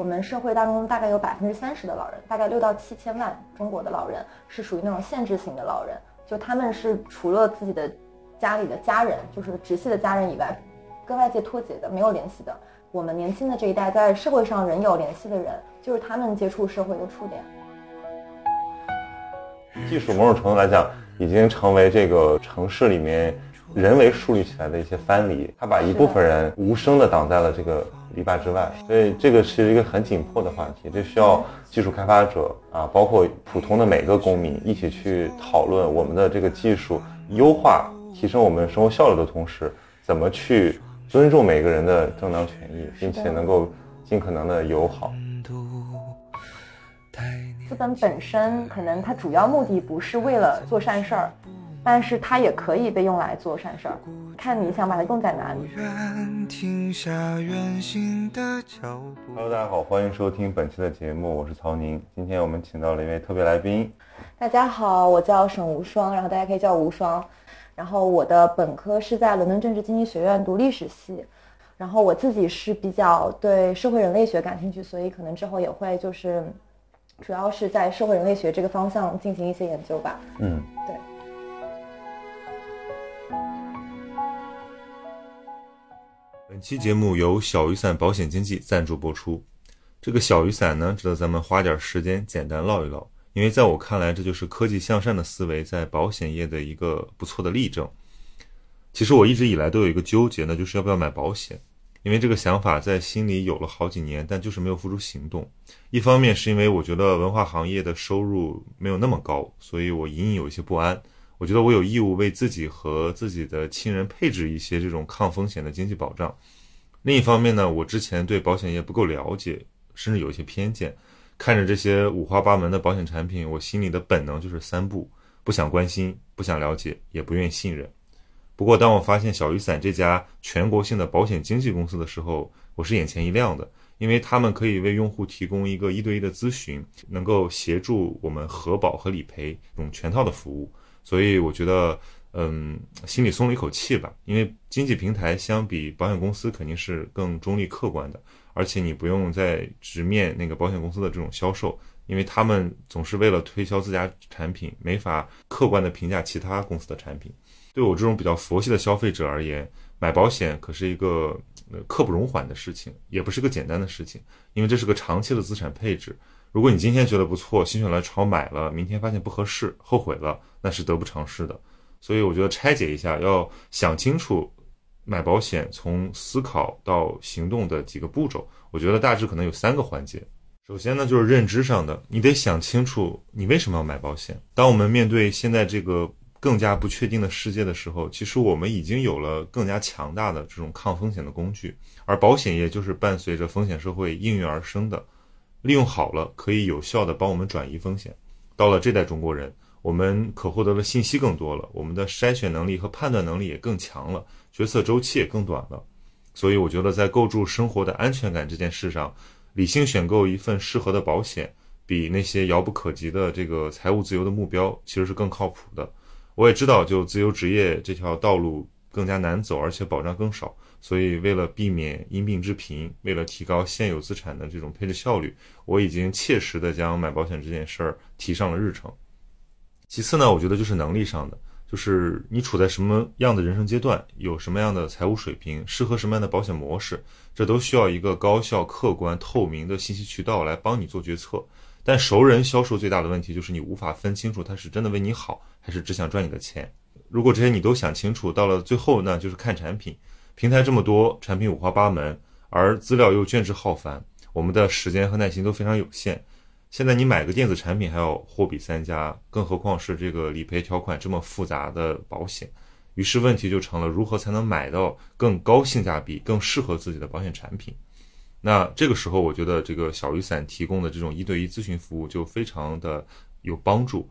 我们社会当中大概有百分之三十的老人，大概六到七千万中国的老人是属于那种限制型的老人，就他们是除了自己的家里的家人，就是直系的家人以外，跟外界脱节的，没有联系的。我们年轻的这一代在社会上仍有联系的人，就是他们接触社会的触点。技术某种程度来讲，已经成为这个城市里面人为树立起来的一些藩篱，他把一部分人无声的挡在了这个篱笆之外。所以这个是一个很紧迫的话题，这需要技术开发者啊，包括普通的每个公民一起去讨论我们的这个技术优化、提升我们生活效率的同时，怎么去尊重每个人的正当权益，并且能够尽可能的友好。资本本身可能它主要目的不是为了做善事儿，但是它也可以被用来做善事儿，看你想把它用在哪里。Hello，大家好，欢迎收听本期的节目，我是曹宁。今天我们请到了一位特别来宾。大家好，我叫沈无双，然后大家可以叫我无双。然后我的本科是在伦敦政治经济学院读历史系，然后我自己是比较对社会人类学感兴趣，所以可能之后也会就是。主要是在社会人类学这个方向进行一些研究吧。嗯，对。本期节目由小雨伞保险经纪赞助播出。这个小雨伞呢，值得咱们花点时间简单唠一唠，因为在我看来，这就是科技向善的思维在保险业的一个不错的例证。其实我一直以来都有一个纠结，那就是要不要买保险。因为这个想法在心里有了好几年，但就是没有付诸行动。一方面是因为我觉得文化行业的收入没有那么高，所以我隐隐有一些不安。我觉得我有义务为自己和自己的亲人配置一些这种抗风险的经济保障。另一方面呢，我之前对保险业不够了解，甚至有一些偏见。看着这些五花八门的保险产品，我心里的本能就是三不：不想关心，不想了解，也不愿信任。不过，当我发现小雨伞这家全国性的保险经纪公司的时候，我是眼前一亮的，因为他们可以为用户提供一个一对一的咨询，能够协助我们核保和理赔这种全套的服务，所以我觉得，嗯，心里松了一口气吧。因为经济平台相比保险公司肯定是更中立客观的，而且你不用再直面那个保险公司的这种销售，因为他们总是为了推销自家产品，没法客观的评价其他公司的产品。对我这种比较佛系的消费者而言，买保险可是一个刻不容缓的事情，也不是个简单的事情，因为这是个长期的资产配置。如果你今天觉得不错，心血来潮买了，明天发现不合适，后悔了，那是得不偿失的。所以我觉得拆解一下，要想清楚买保险从思考到行动的几个步骤，我觉得大致可能有三个环节。首先呢，就是认知上的，你得想清楚你为什么要买保险。当我们面对现在这个。更加不确定的世界的时候，其实我们已经有了更加强大的这种抗风险的工具，而保险业就是伴随着风险社会应运而生的，利用好了可以有效的帮我们转移风险。到了这代中国人，我们可获得的信息更多了，我们的筛选能力和判断能力也更强了，决策周期也更短了。所以我觉得在构筑生活的安全感这件事上，理性选购一份适合的保险，比那些遥不可及的这个财务自由的目标其实是更靠谱的。我也知道，就自由职业这条道路更加难走，而且保障更少。所以，为了避免因病致贫，为了提高现有资产的这种配置效率，我已经切实的将买保险这件事儿提上了日程。其次呢，我觉得就是能力上的，就是你处在什么样的人生阶段，有什么样的财务水平，适合什么样的保险模式，这都需要一个高效、客观、透明的信息渠道来帮你做决策。但熟人销售最大的问题就是你无法分清楚他是真的为你好，还是只想赚你的钱。如果这些你都想清楚，到了最后呢，就是看产品。平台这么多，产品五花八门，而资料又卷之浩繁，我们的时间和耐心都非常有限。现在你买个电子产品还要货比三家，更何况是这个理赔条款这么复杂的保险。于是问题就成了如何才能买到更高性价比、更适合自己的保险产品。那这个时候，我觉得这个小雨伞提供的这种一对一咨询服务就非常的有帮助。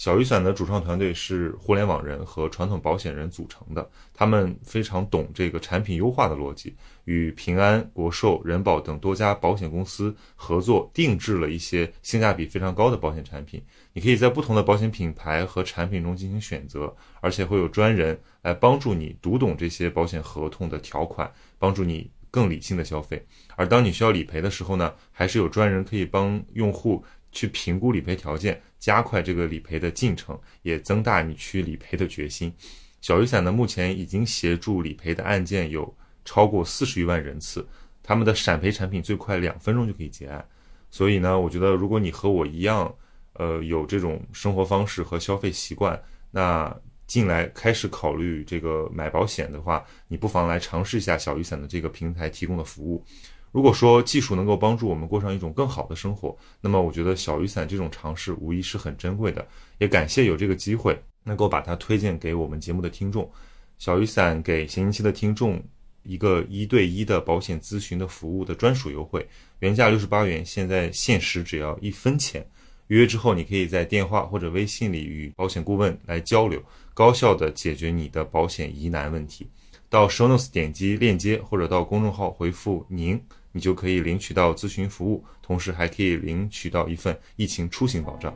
小雨伞的主创团队是互联网人和传统保险人组成的，他们非常懂这个产品优化的逻辑，与平安、国寿、人保等多家保险公司合作，定制了一些性价比非常高的保险产品。你可以在不同的保险品牌和产品中进行选择，而且会有专人来帮助你读懂这些保险合同的条款，帮助你。更理性的消费。而当你需要理赔的时候呢，还是有专人可以帮用户去评估理赔条件，加快这个理赔的进程，也增大你去理赔的决心。小雨伞呢，目前已经协助理赔的案件有超过四十余万人次，他们的闪赔产品最快两分钟就可以结案。所以呢，我觉得如果你和我一样，呃，有这种生活方式和消费习惯，那进来开始考虑这个买保险的话，你不妨来尝试一下小雨伞的这个平台提供的服务。如果说技术能够帮助我们过上一种更好的生活，那么我觉得小雨伞这种尝试无疑是很珍贵的。也感谢有这个机会能够把它推荐给我们节目的听众。小雨伞给闲宁期的听众一个一对一的保险咨询的服务的专属优惠，原价六十八元，现在限时只要一分钱。预约之后，你可以在电话或者微信里与保险顾问来交流，高效的解决你的保险疑难问题。到 Show Notes 点击链接，或者到公众号回复“您”。你就可以领取到咨询服务，同时还可以领取到一份疫情出行保障。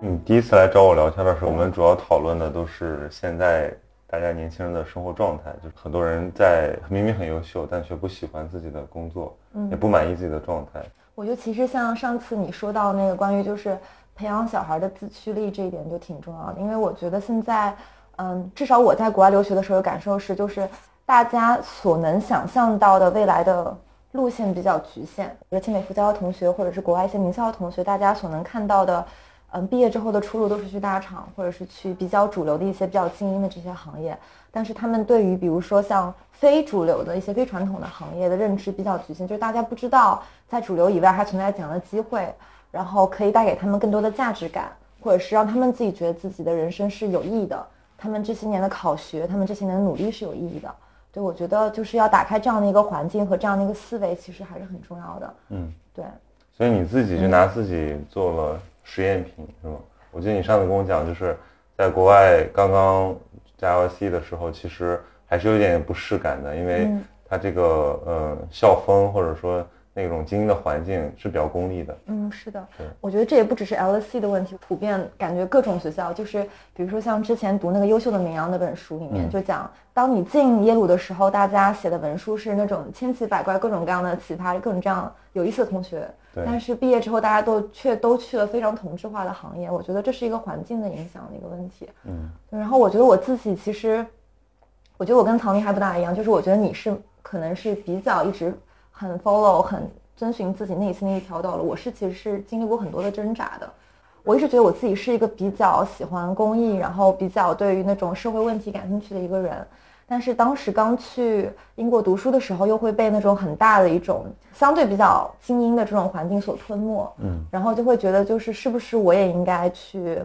你第一次来找我聊天的时候，我们主要讨论的都是现在大家年轻人的生活状态，就是很多人在明明很优秀，但却不喜欢自己的工作，也不满意自己的状态。我觉得其实像上次你说到那个关于就是培养小孩的自驱力这一点就挺重要的，因为我觉得现在。嗯，至少我在国外留学的时候感受是，就是大家所能想象到的未来的路线比较局限。比如清美复交的同学，或者是国外一些名校的同学，大家所能看到的，嗯，毕业之后的出路都是去大厂，或者是去比较主流的一些比较精英的这些行业。但是他们对于比如说像非主流的一些非传统的行业的认知比较局限，就是大家不知道在主流以外还存在怎样的机会，然后可以带给他们更多的价值感，或者是让他们自己觉得自己的人生是有意义的。他们这些年的考学，他们这些年的努力是有意义的。对我觉得就是要打开这样的一个环境和这样的一个思维，其实还是很重要的。嗯，对。所以你自己就拿自己做了实验品，是吗？我记得你上次跟我讲，就是在国外刚刚加 LC 的时候，其实还是有点不适感的，因为它这个呃校风或者说。那种精英的环境是比较功利的，嗯，是的，我觉得这也不只是 LSE 的问题，普遍感觉各种学校就是，比如说像之前读那个《优秀的绵羊》那本书里面就讲，当你进耶鲁的时候，大家写的文书是那种千奇百怪、各种各样的奇葩、各种这样有意思的同学，但是毕业之后大家都却都去了非常同质化的行业，我觉得这是一个环境的影响的一个问题，嗯，然后我觉得我自己其实，我觉得我跟曹宁还不大一样，就是我觉得你是可能是比较一直。很 follow，很遵循自己内心的一条道路。我是其实是经历过很多的挣扎的。我一直觉得我自己是一个比较喜欢公益，然后比较对于那种社会问题感兴趣的一个人。但是当时刚去英国读书的时候，又会被那种很大的一种相对比较精英的这种环境所吞没。嗯，然后就会觉得，就是是不是我也应该去。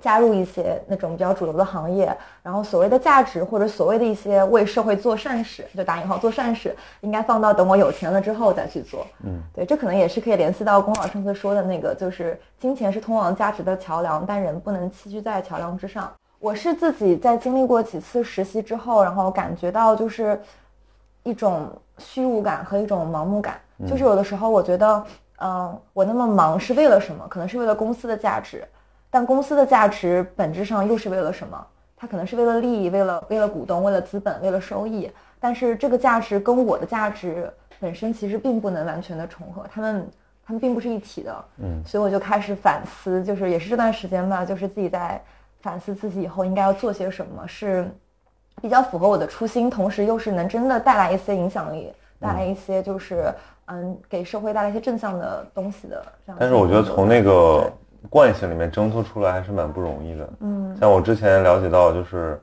加入一些那种比较主流的行业，然后所谓的价值或者所谓的一些为社会做善事，就打引号做善事，应该放到等我有钱了之后再去做。嗯，对，这可能也是可以联系到龚老上次说的那个，就是金钱是通往价值的桥梁，但人不能栖居在桥梁之上。我是自己在经历过几次实习之后，然后感觉到就是一种虚无感和一种盲目感，就是有的时候我觉得，嗯，我那么忙是为了什么？可能是为了公司的价值。但公司的价值本质上又是为了什么？它可能是为了利益，为了为了股东，为了资本，为了收益。但是这个价值跟我的价值本身其实并不能完全的重合，他们他们并不是一体的。嗯，所以我就开始反思，就是也是这段时间吧，就是自己在反思自己以后应该要做些什么，是比较符合我的初心，同时又是能真的带来一些影响力，带来一些就是嗯给社会带来一些正向的东西的这样。但是我觉得从那个。惯性里面挣脱出来还是蛮不容易的。嗯，像我之前了解到，就是，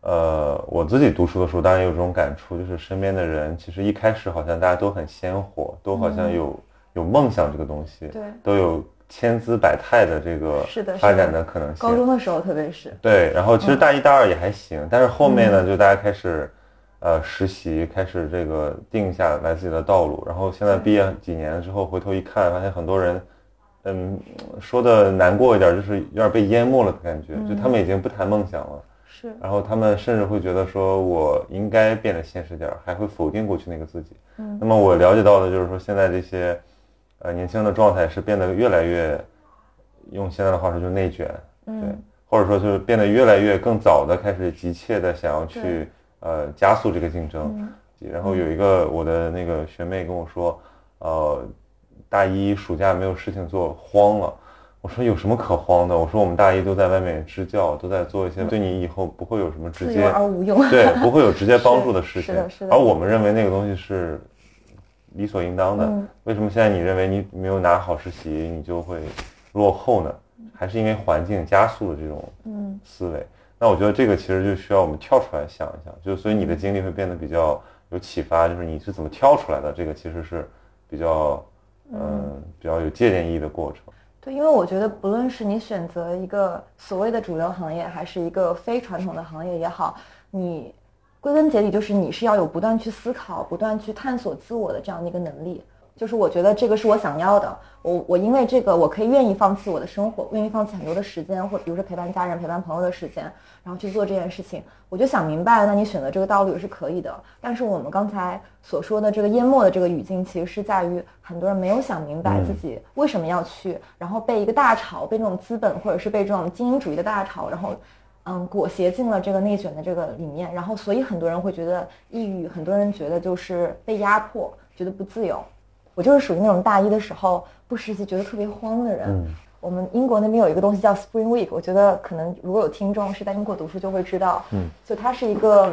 呃，我自己读书的时候，当然有这种感触，就是身边的人其实一开始好像大家都很鲜活，都好像有有梦想这个东西，对，都有千姿百态的这个发展的可能性。高中的时候特别是。对，然后其实大一、大二也还行，但是后面呢，就大家开始呃实习，开始这个定下来自己的道路，然后现在毕业几年之后回头一看，发现很多人。嗯，说的难过一点，就是有点被淹没了的感觉，就他们已经不谈梦想了。是，然后他们甚至会觉得说，我应该变得现实点，还会否定过去那个自己。嗯，那么我了解到的就是说，现在这些，呃，年轻人的状态是变得越来越，用现在的话说就是内卷。对，或者说就是变得越来越更早的开始急切的想要去呃加速这个竞争。嗯然后有一个我的那个学妹跟我说，呃，大一暑假没有事情做，慌了。我说有什么可慌的？我说我们大一都在外面支教，都在做一些对你以后不会有什么直接而无用。对不会有直接帮助的 事情。是的是的而我们认为那个东西是理所应当的。嗯为什么现在你认为你没有拿好实习，你就会落后呢？还是因为环境加速的这种嗯思维？那我觉得这个其实就需要我们跳出来想一想，就所以你的经历会变得比较有启发，就是你是怎么跳出来的，这个其实是比较嗯比较有借鉴意义的过程。对，因为我觉得不论是你选择一个所谓的主流行业，还是一个非传统的行业也好，你归根结底就是你是要有不断去思考、不断去探索自我的这样的一个能力。就是我觉得这个是我想要的，我我因为这个我可以愿意放弃我的生活，愿意放弃很多的时间，或比如说陪伴家人、陪伴朋友的时间，然后去做这件事情。我就想明白了，那你选择这个道路也是可以的。但是我们刚才所说的这个淹没的这个语境，其实是在于很多人没有想明白自己为什么要去，然后被一个大潮，被这种资本或者是被这种精英主义的大潮，然后嗯裹挟进了这个内卷的这个里面，然后所以很多人会觉得抑郁，很多人觉得就是被压迫，觉得不自由。我就是属于那种大一的时候不实习觉得特别慌的人。嗯我们英国那边有一个东西叫 Spring Week，我觉得可能如果有听众是在英国读书就会知道，嗯，就它是一个，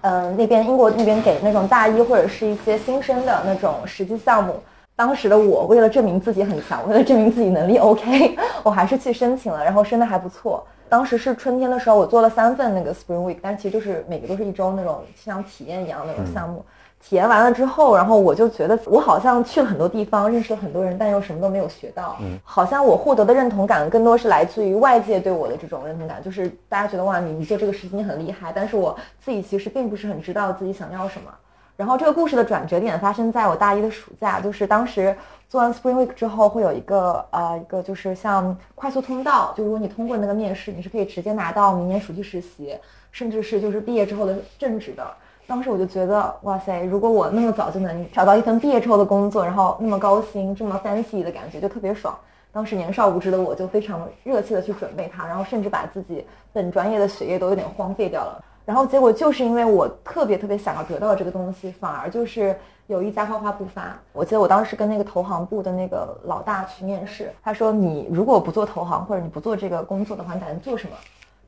嗯、那边英国那边给那种大一或者是一些新生的那种实际项目。当时的我为了证明自己很强，为了证明自己能力 OK，我还是去申请了，然后申的还不错。当时是春天的时候，我做了三份那个 Spring Week，但其实就是每个都是一周那种像体验一样的那种项目。体验完了之后，然后我就觉得我好像去了很多地方，认识了很多人，但又什么都没有学到。嗯，好像我获得的认同感更多是来自于外界对我的这种认同感，就是大家觉得哇，你你做这个事情你很厉害，但是我自己其实并不是很知道自己想要什么。然后这个故事的转折点发生在我大一的暑假，就是当时做完 Spring Week 之后，会有一个呃一个就是像快速通道，就如果你通过那个面试，你是可以直接拿到明年暑期实习，甚至是就是毕业之后的正职的。当时我就觉得，哇塞，如果我那么早就能找到一份毕业之后的工作，然后那么高薪，这么 fancy 的感觉，就特别爽。当时年少无知的我就非常热切的去准备它，然后甚至把自己本专业的学业都有点荒废掉了。然后结果就是因为我特别特别想要得到这个东西，反而就是有一家花花不发。我记得我当时跟那个投行部的那个老大去面试，他说你如果不做投行或者你不做这个工作的话，你打算做什么？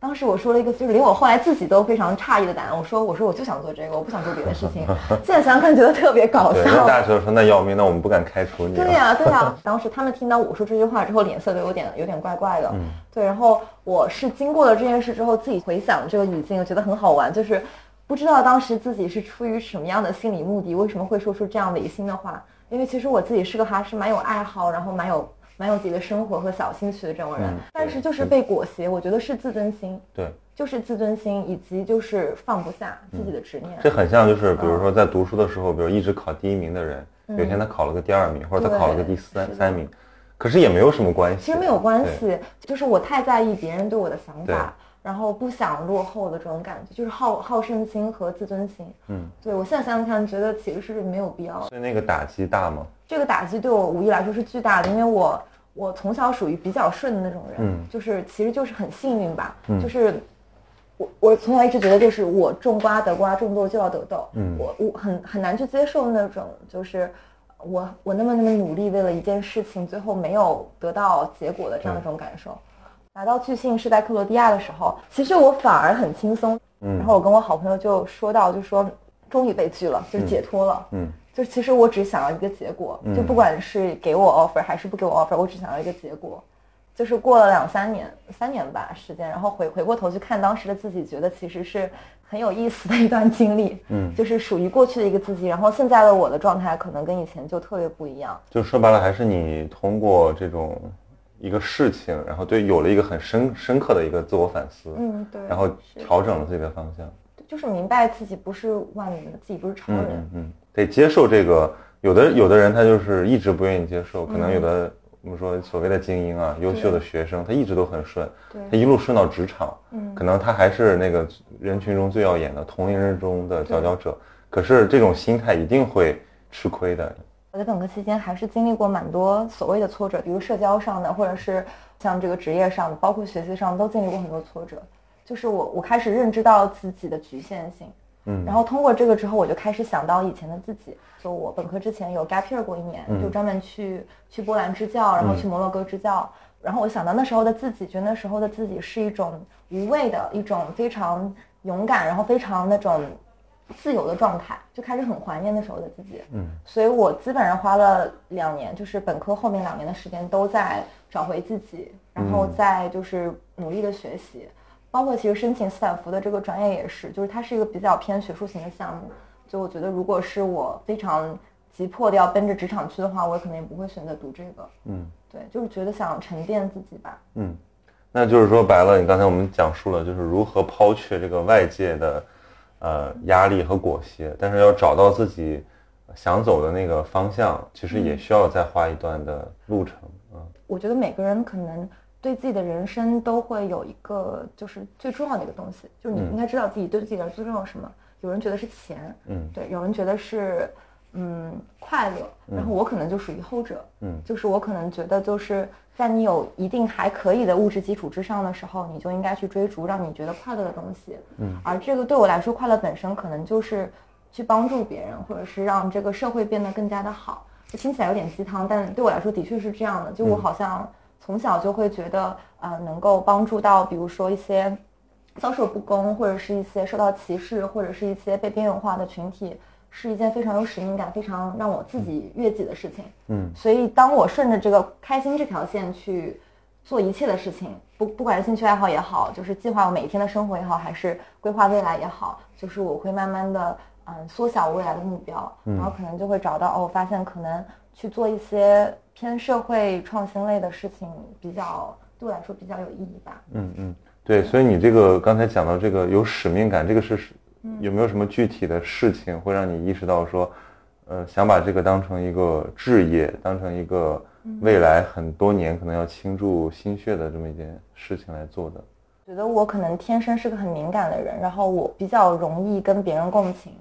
当时我说了一个，就是连我后来自己都非常诧异的答案。我说：“我说我就想做这个，我不想做别的事情。”现在想想看，觉得特别搞笑。大家就说那要命，那我们不敢开除你。对呀、对呀、当时他们听到我说这句话之后，脸色都有点有点怪怪的。嗯对，然后我是经过了这件事之后，自己回想这个语境，我觉得很好玩，就是不知道当时自己是出于什么样的心理目的，为什么会说出这样违心的话。因为其实我自己是个还是蛮有爱好，然后蛮有蛮有自己的生活和小兴趣的这种人，嗯但是就是被裹挟，我觉得是自尊心。对，就是自尊心，以及就是放不下自己的执念。这很像就是比如说在读书的时候，比如一直考第一名的人，嗯。有一天他考了个第二名，或者他考了个第三三名，可是也没有什么关系。其实没有关。系，就是我太在意别人对我的想法，然后不想落后的这种感觉，就是好好胜心和自尊心。嗯，对我现在想想看，觉得其实是没有必要的。所以那个打击大吗？这个打击对我无疑来说是巨大的，因为我我从小属于比较顺的那种人，嗯就是其实就是很幸运吧，嗯就是我我从小一直觉得就是我种瓜得瓜，种豆就要得豆，嗯我我很很难去接受那种就是我我那么那么努力为了一件事情，最后没有得到结果的这样一种感受。拿到巨信是在克罗地亚的时候，其实我反而很轻松，嗯然后我跟我好朋友就说到，就说终于被拒了，就是解脱了，嗯就其实我只想要一个结果，嗯就不管是给我 offer 还是不给我 offer，我只想要一个结果。就是过了两三年，三年吧时间，然后回回过头去看当时的自己，觉得其实是很有意思的一段经历。嗯，就是属于过去的一个自己，然后现在的我的状态可能跟以前就特别不一样。就说白了，还是你通过这种一个事情，然后对有了一个很深深刻的一个自我反思，嗯，对。然后调整了自己的方向。就是明白自己不是万能的，自己不是超嗯人。嗯嗯，得接受这个。有的有的人他就是一直不愿意接受，可能有的我们说所谓的精英啊，优秀的学生，他一直都很顺，他，一路顺到职场，嗯可能他还是那个人群中最耀眼的同龄人中的佼佼者。可是这种心态一定会吃亏的。我在本科期间还是经历过蛮多所谓的挫折，比如社交上的，或者是像这个职业上的，包括学习上都经历过很多挫折。就是我我开始认知到自己的局限性，嗯，然后通过这个之后，我就开始想到以前的自己。就我本科之前有 gap year 过一年，嗯就专门去去波兰支教，然后去摩洛哥支教。然后我想到那时候的自己，觉得那时候的自己是一种无畏的一种非常勇敢，然后非常那种自由的状态，就开始很怀念那时候的自己。嗯，所以我基本上花了两年，就是本科后面两年的时间都在找回自己，然后再就是努力的学习。包括其实申请斯坦福的这个专业也是，就是它是一个比较偏学术型的项目。就我觉得，如果是我非常急迫的要奔着职场去的话，我可能也不会选择读这个。嗯对，就是觉得想沉淀自己吧。嗯，那就是说白了，你刚才我们讲述了，就是如何抛却这个外界的呃压力和裹挟，但是要找到自己想走的那个方向，其实也需要再花一段的路程啊。我觉得每个人可能对自己的人生都会有一个就是最重要的一个东西，就是你应该知道自己对自己来说最重要什么。有人觉得是钱，嗯。对，有人觉得是嗯快乐，然后我可能就属于后者，嗯。就是我可能觉得就是在你有一定还可以的物质基础之上的时候，你就应该去追逐让你觉得快乐的东西，嗯，而这个对我来说，快乐本身可能就是去帮助别人，或者是让这个社会变得更加的好。这听起来有点鸡汤，但对我来说的确是这样的。就我好像从小就会觉得，呃，能够帮助到，比如说一些遭受不公，或者是一些受到歧视，或者是一些被边缘化的群体，是一件非常有使命感、非常让我自己悦己的事情。嗯所以当我顺着这个开心这条线去做一切的事情，不不管是兴趣爱好也好，就是计划我每一天的生活也好，还是规划未来也好，就是我会慢慢的嗯缩小我未来的目标，然后可能就会找到哦，我发现可能去做一些偏社会创新类的事情，比较对我来说比较有意义吧。嗯嗯，对，所以你这个刚才讲到这个有使命感，这个是有没有什么具体的事情会让你意识到说，呃，想把这个当成一个置业，当成一个未来很多年可能要倾注心血的这么一件事情来做的？觉得我可能天生是个很敏感的人，然后我比较容易跟别人共情，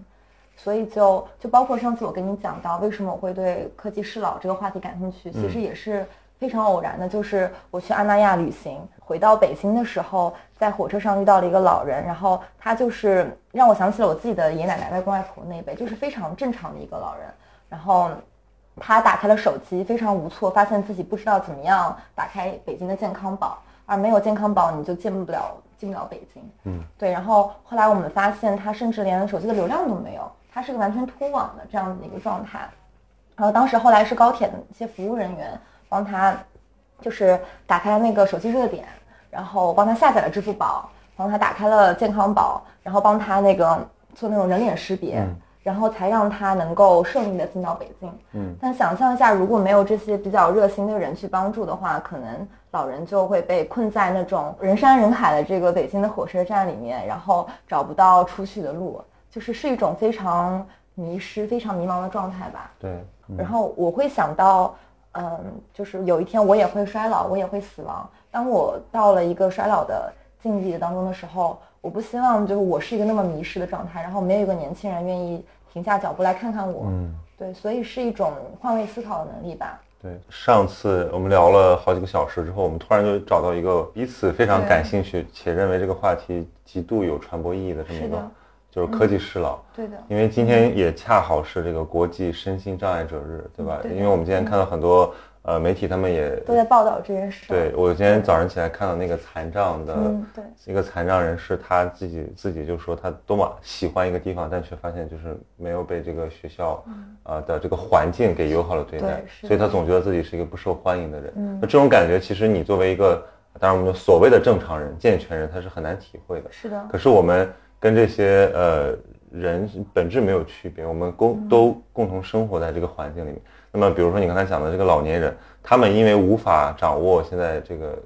所以就就包括上次我跟你讲到为什么我会对科技适老这个话题感兴趣，其实也是非常偶然的，就是我去阿那亚旅行，回到北京的时候，在火车上遇到了一个老人，然后他就是让我想起了我自己的爷爷奶奶、外公外婆那一辈，就是非常正常的一个老人，然后。他打开了手机，非常无措，发现自己不知道怎么样打开北京的健康宝，而没有健康宝你就进不了进不了北京。嗯，对。然后后来我们发现他甚至连手机的流量都没有，他是个完全脱网的这样子的一个状态。然后当时后来是高铁的一些服务人员帮他，就是打开了那个手机热点，然后帮他下载了支付宝，帮他打开了健康宝，然后帮他那个做那种人脸识别。嗯然后才让他能够顺利的进到北京。嗯，但想象一下，如果没有这些比较热心的人去帮助的话，可能老人就会被困在那种人山人海的这个北京的火车站里面，然后找不到出去的路，就是是一种非常迷失、非常迷茫的状态吧。对，嗯然后我会想到，嗯，就是有一天我也会衰老，我也会死亡。当我到了一个衰老的境地当中的时候，我不希望就是我是一个那么迷失的状态，然后没有一个年轻人愿意停下脚步来看看我。嗯。对，所以是一种换位思考的能力吧。对，上次我们聊了好几个小时之后，我们突然就找到一个彼此非常感兴趣且认为这个话题极度有传播意义的这么一个就是科技适老。对的，因为今天也恰好是这个国际身心障碍者日，对吧？对因为我们今天看到很多呃媒体，他们也都在报道这件事。对我今天早上起来看到那个残障的嗯，对，一个残障人士，他自己自己就说他多么喜欢一个地方，但却发现就是没有被这个学校呃的这个环境给友好的对待所以他总觉得自己是一个不受欢迎的人。嗯那这种感觉，其实你作为一个当然我们所谓的正常人、健全人，他是很难体会的。是的，可是我们跟这些呃人本质没有区别，我们共都共同生活在这个环境里面。那么，比如说你刚才讲的这个老年人，他们因为无法掌握现在这个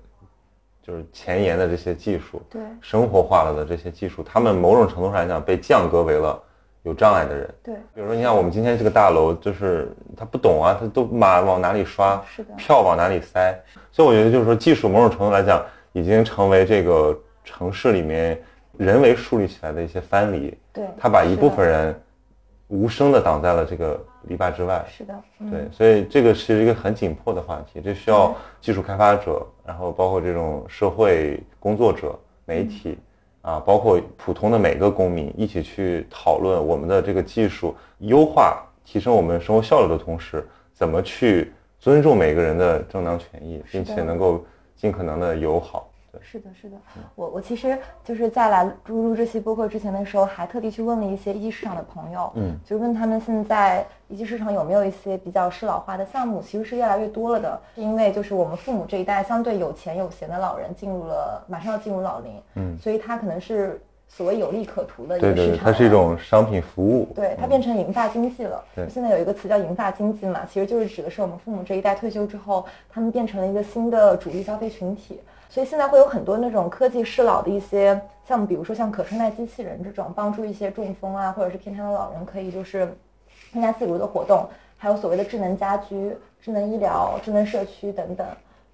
就是前沿的这些技术，对，生活化了的这些技术，他们某种程度上来讲被降格为了有障碍的人。对，比如说，你像我们今天这个大楼，就是他不懂啊，他都马往哪里刷，是的票往哪里塞，所以我觉得就是说，技术某种程度来讲，已经成为这个城市里面人为树立起来的一些藩篱。对，他把一部分人无声的挡在了这个篱笆之外。是的，嗯对，所以这个是一个很紧迫的话题，这需要技术开发者，然后包括这种社会工作者、媒体啊，包括普通的每个公民一起去讨论我们的这个技术优化、提升我们生活效率的同时，怎么去尊重每个人的正当权益，并且能够尽可能的友好。对，是的，是的，我我其实就是在来录录这期播客之前的时候，还特地去问了一些一级市场的朋友，嗯，就是问他们现在一级市场有没有一些比较适老化的项目，其实是越来越多了的，因为就是我们父母这一代相对有钱有闲的老人进入了马上要进入老龄，嗯。所以他可能是所谓有利可图的一对对对，个市场，它是一。种商品服务。对，它变成银发经济了。对现在有一个词叫银发经济嘛，其实就是指的是我们父母这一代退休之后，他们变成了一个新的主力消费群体。所以现在会有很多那种科技适老的一些项目，比如说像可穿戴机器人这种，帮助一些中风啊或者是偏瘫的老人可以就是参加自如的活动，还有所谓的智能家居、智能医疗、智能社区等等。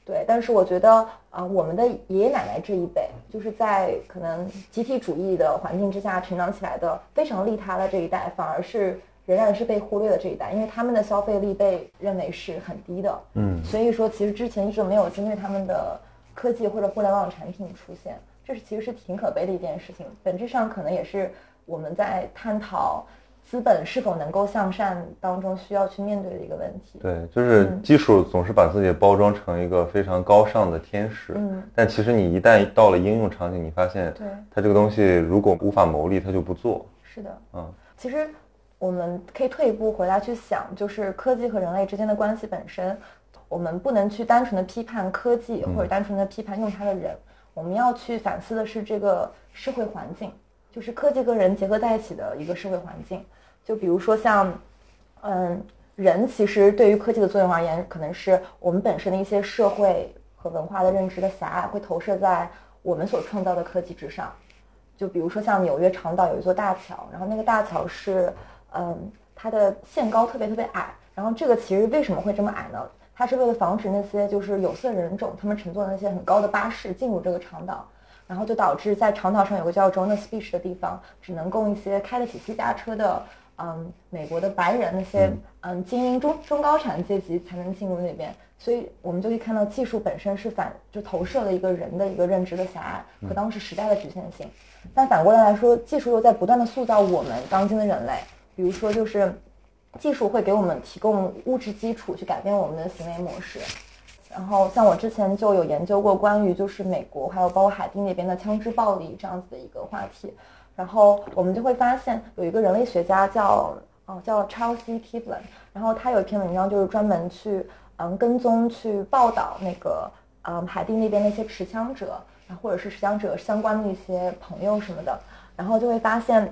对，但是我觉得啊、我们的爷爷奶奶这一辈，就是在可能集体主义的环境之下成长起来的，非常利他的这一代，反而是仍然是被忽略的这一代，因为他们的消费力被认为是很低的。嗯，所以说其实之前一直没有针对他们的科技或者互联网产品出现，这是其实是挺可悲的一件事情。本质上可能也是我们在探讨资本是否能够向善当中需要去面对的一个问题。对，就是嗯技术总是把自己包装成一个非常高尚的天使，嗯但其实你一旦到了应用场景，你发现对，它这个东西如果无法牟利，它就不做。是的。嗯，其实我们可以退一步回来去想，就是科技和人类之间的关系本身，我们不能去单纯的批判科技，或者单纯的批判用它的人，我们要去反思的是这个社会环境，就是科技跟人结合在一起的一个社会环境。就比如说像，嗯，人其实对于科技的作用而言，可能是我们本身的一些社会和文化的认知的狭隘，会投射在我们所创造的科技之上。就比如说像纽约长岛有一座大桥，然后那个大桥是，嗯，它的限高特别特别矮，然后这个其实为什么会这么矮呢？它是为了防止那些就是有色人种他们乘坐的那些很高的巴士进入这个长岛，然后就导致在长岛上有个叫 Jonas Beach 的地方，只能供一些开得起私家车的，嗯，美国的白人那些嗯精英中中高产阶级才能进入那边。所以我们就可以看到，技术本身是反就投射了一个人的一个认知的狭隘和当时时代的局限性。但反过来来说，技术又在不断的塑造我们当今的人类。比如说，就是技术会给我们提供物质基础去改变我们的行为模式。然后，像我之前就有研究过关于就是美国还有包括海地那边的枪支暴力这样子的一个话题。然后我们就会发现，有一个人类学家叫哦叫 Charles C. Kivlin，然后他有一篇文章就是专门去嗯跟踪去报道那个嗯海地那边那些持枪者，然后或者是持枪者相关的一些朋友什么的，然后就会发现，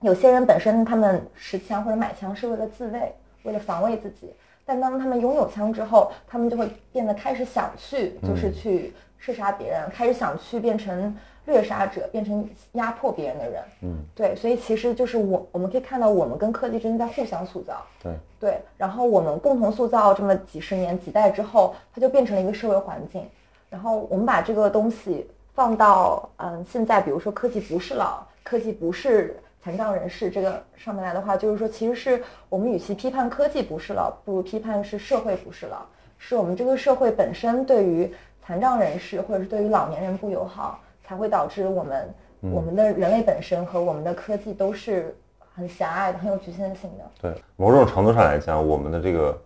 有些人本身他们持枪或者买枪是为了自卫，为了防卫自己，但当他们拥有枪之后，他们就会变得开始想去，就是去射杀别人，开始想去变成掠杀者，变成压迫别人的人。嗯，对，所以其实就是我我们可以看到，我们跟科技之间在互相塑造。对，对，然后我们共同塑造这么几十年、几代之后，它就变成了一个社会环境。然后我们把这个东西放到嗯现在，比如说科技不是老，科技不是残障人士这个上面来的话，就是说其实是我们与其批判科技不是了，不如批判是社会不是了，是我们这个社会本身对于残障人士或者是对于老年人不友好，才会导致我们、我们的人类本身和我们的科技都是很狭隘的、很有局限性的。对，某种程度上来讲，我们的这个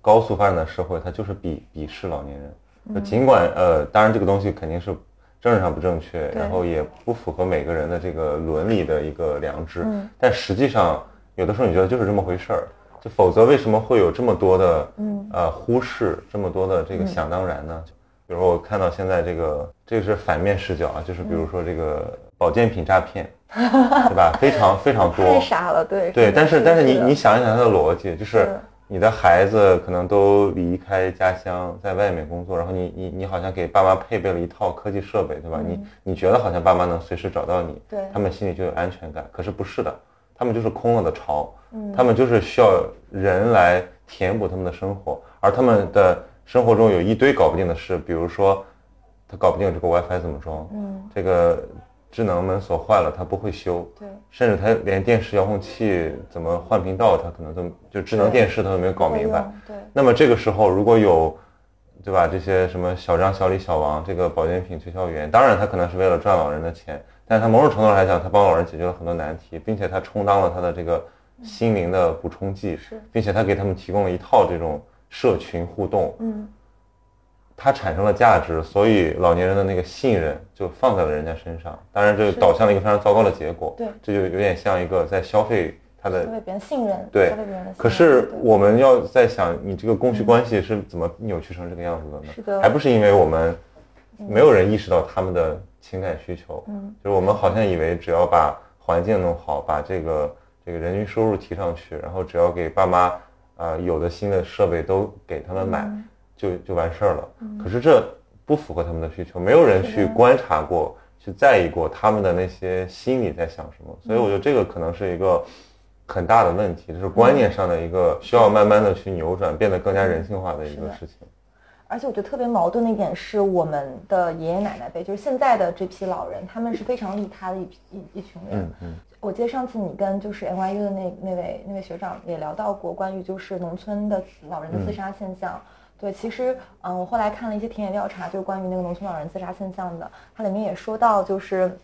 高速发展的社会，它就是鄙鄙视老年人。就尽管呃，当然这个东西肯定是政治上不正确，然后也不符合每个人的这个伦理的一个良知，嗯。但实际上有的时候你觉得就是这么回事儿，就否则为什么会有这么多的嗯。呃忽视，这么多的这个想当然呢？比如我看到现在这个，这个是反面视角啊，就是比如说这个保健品诈骗，对吧？非常非常多，太傻了，对但是但是你你想一想它的逻辑，就是是你的孩子可能都离开家乡，在外面工作，然后你你你好像给爸妈配备了一套科技设备，对吧？你你觉得好像爸妈能随时找到你，嗯对。他们心里就有安全感，可是不是的，他们就是空了的巢，嗯。他们就是需要人来填补他们的生活，而他们的生活中有一堆搞不定的事，比如说他搞不定这个 WiFi 怎么装，嗯。这个智能门锁坏了，他不会修，对，甚至他连电视遥控器怎么换频道，他可能都就智能电视他都没有搞明白。对，那么这个时候如果有，对吧？这些什么小张、小李、小王这个保健品推销员，当然他可能是为了赚老人的钱，但是他某种程度上来讲，他帮老人解决了很多难题，并且他充当了他的这个心灵的补充剂，是并且他给他们提供了一套这种社群互动，嗯，它产生了价值，所以老年人的那个信任就放在了人家身上。当然，这是导向了一个非常糟糕的结果。对这就有点像一个在消费他的消费别人信任，对消费别人的信任。可是我们要在想，你这个供需关系是怎么扭曲成这个样子的呢？是的还不是因为我们没有人意识到他们的情感需求，嗯，就是我们好像以为只要把环境弄好，把这个这个人均收入提上去，然后只要给爸妈啊、呃有的新的设备都给他们买，嗯就就完事儿了。可是这不符合他们的需求，没有人去观察过，去在意过他们的那些心里在想什么，所以我觉得这个可能是一个很大的问题，就是观念上的一个需要慢慢的去扭转，变得更加人性化的一个事情。而且我觉得特别矛盾的一点是，我们的爷爷奶奶辈，就是现在的这批老人，他们是非常利他的一批一一群人。嗯嗯，我记得上次你跟就是 NYU 的那那位那位学长也聊到过关于就是农村的老人的自杀现象。对，其实嗯，我后来看了一些田野调查，就是关于那个农村老人自杀现象的，它里面也说到，就是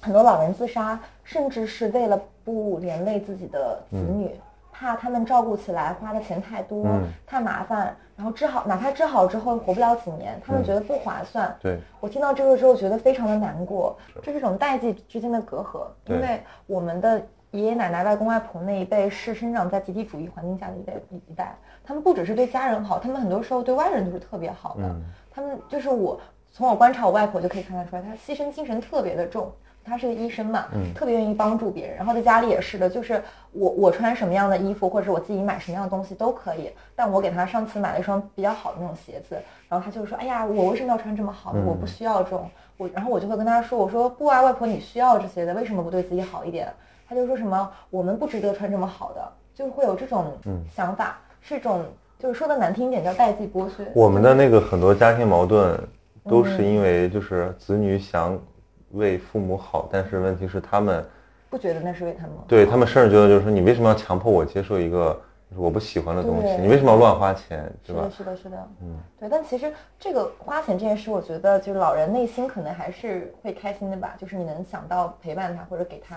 很多老人自杀，甚至是为了不连累自己的子女。怕他们照顾起来花的钱太多、嗯太麻烦，然后治好，哪怕治好之后活不了几年，他们觉得不划算。对，我听到这个之后，觉得非常的难过，这是一种代际之间的隔阂，因为我们的爷爷奶奶、外公外婆那一辈是生长在集体主义环境下的一代一一代，他们不只是对家人好，他们很多时候对外人都是特别好的。嗯他们就是我从我观察我外婆就可以看得出来，她牺牲精神特别的重。她是个医生嘛，嗯特别愿意帮助别人，然后在家里也是的，就是我我穿什么样的衣服，或者是我自己买什么样的东西都可以。但我给她上次买了一双比较好的那种鞋子，然后她就说：“哎呀，我为什么要穿这么好的？我不需要这种。”我然后我就会跟她说：“我说不啊，外婆你需要这些的，为什么不对自己好一点？”她就说什么：“我们不值得穿这么好的。”就是会有这种想法，是一种就是说的难听一点叫代际剥削。我们的那个很多家庭矛盾都是嗯因为就是子女想为父母好，但是问题是他们不觉得那是为他们好对他们甚至觉得就是说你为什么要强迫我接受一个就是我不喜欢的东西？你为什么要乱花钱，对吧是的，？是的，是的，嗯，对。但其实这个花钱这件事，我觉得就是老人内心可能还是会开心的吧，就是你能想到陪伴他或者给他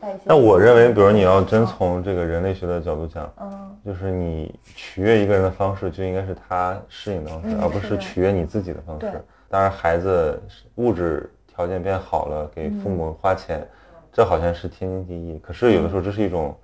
在一些。那我认为，比如你要真从这个人类学的角度讲，嗯，就是你取悦一个人的方式就应该是他适应的方式，嗯而不是取悦你自己的方式。当然，孩子物质条件变好了，给父嗯母花钱，这好像是天经地义。可是有的时候这是一种，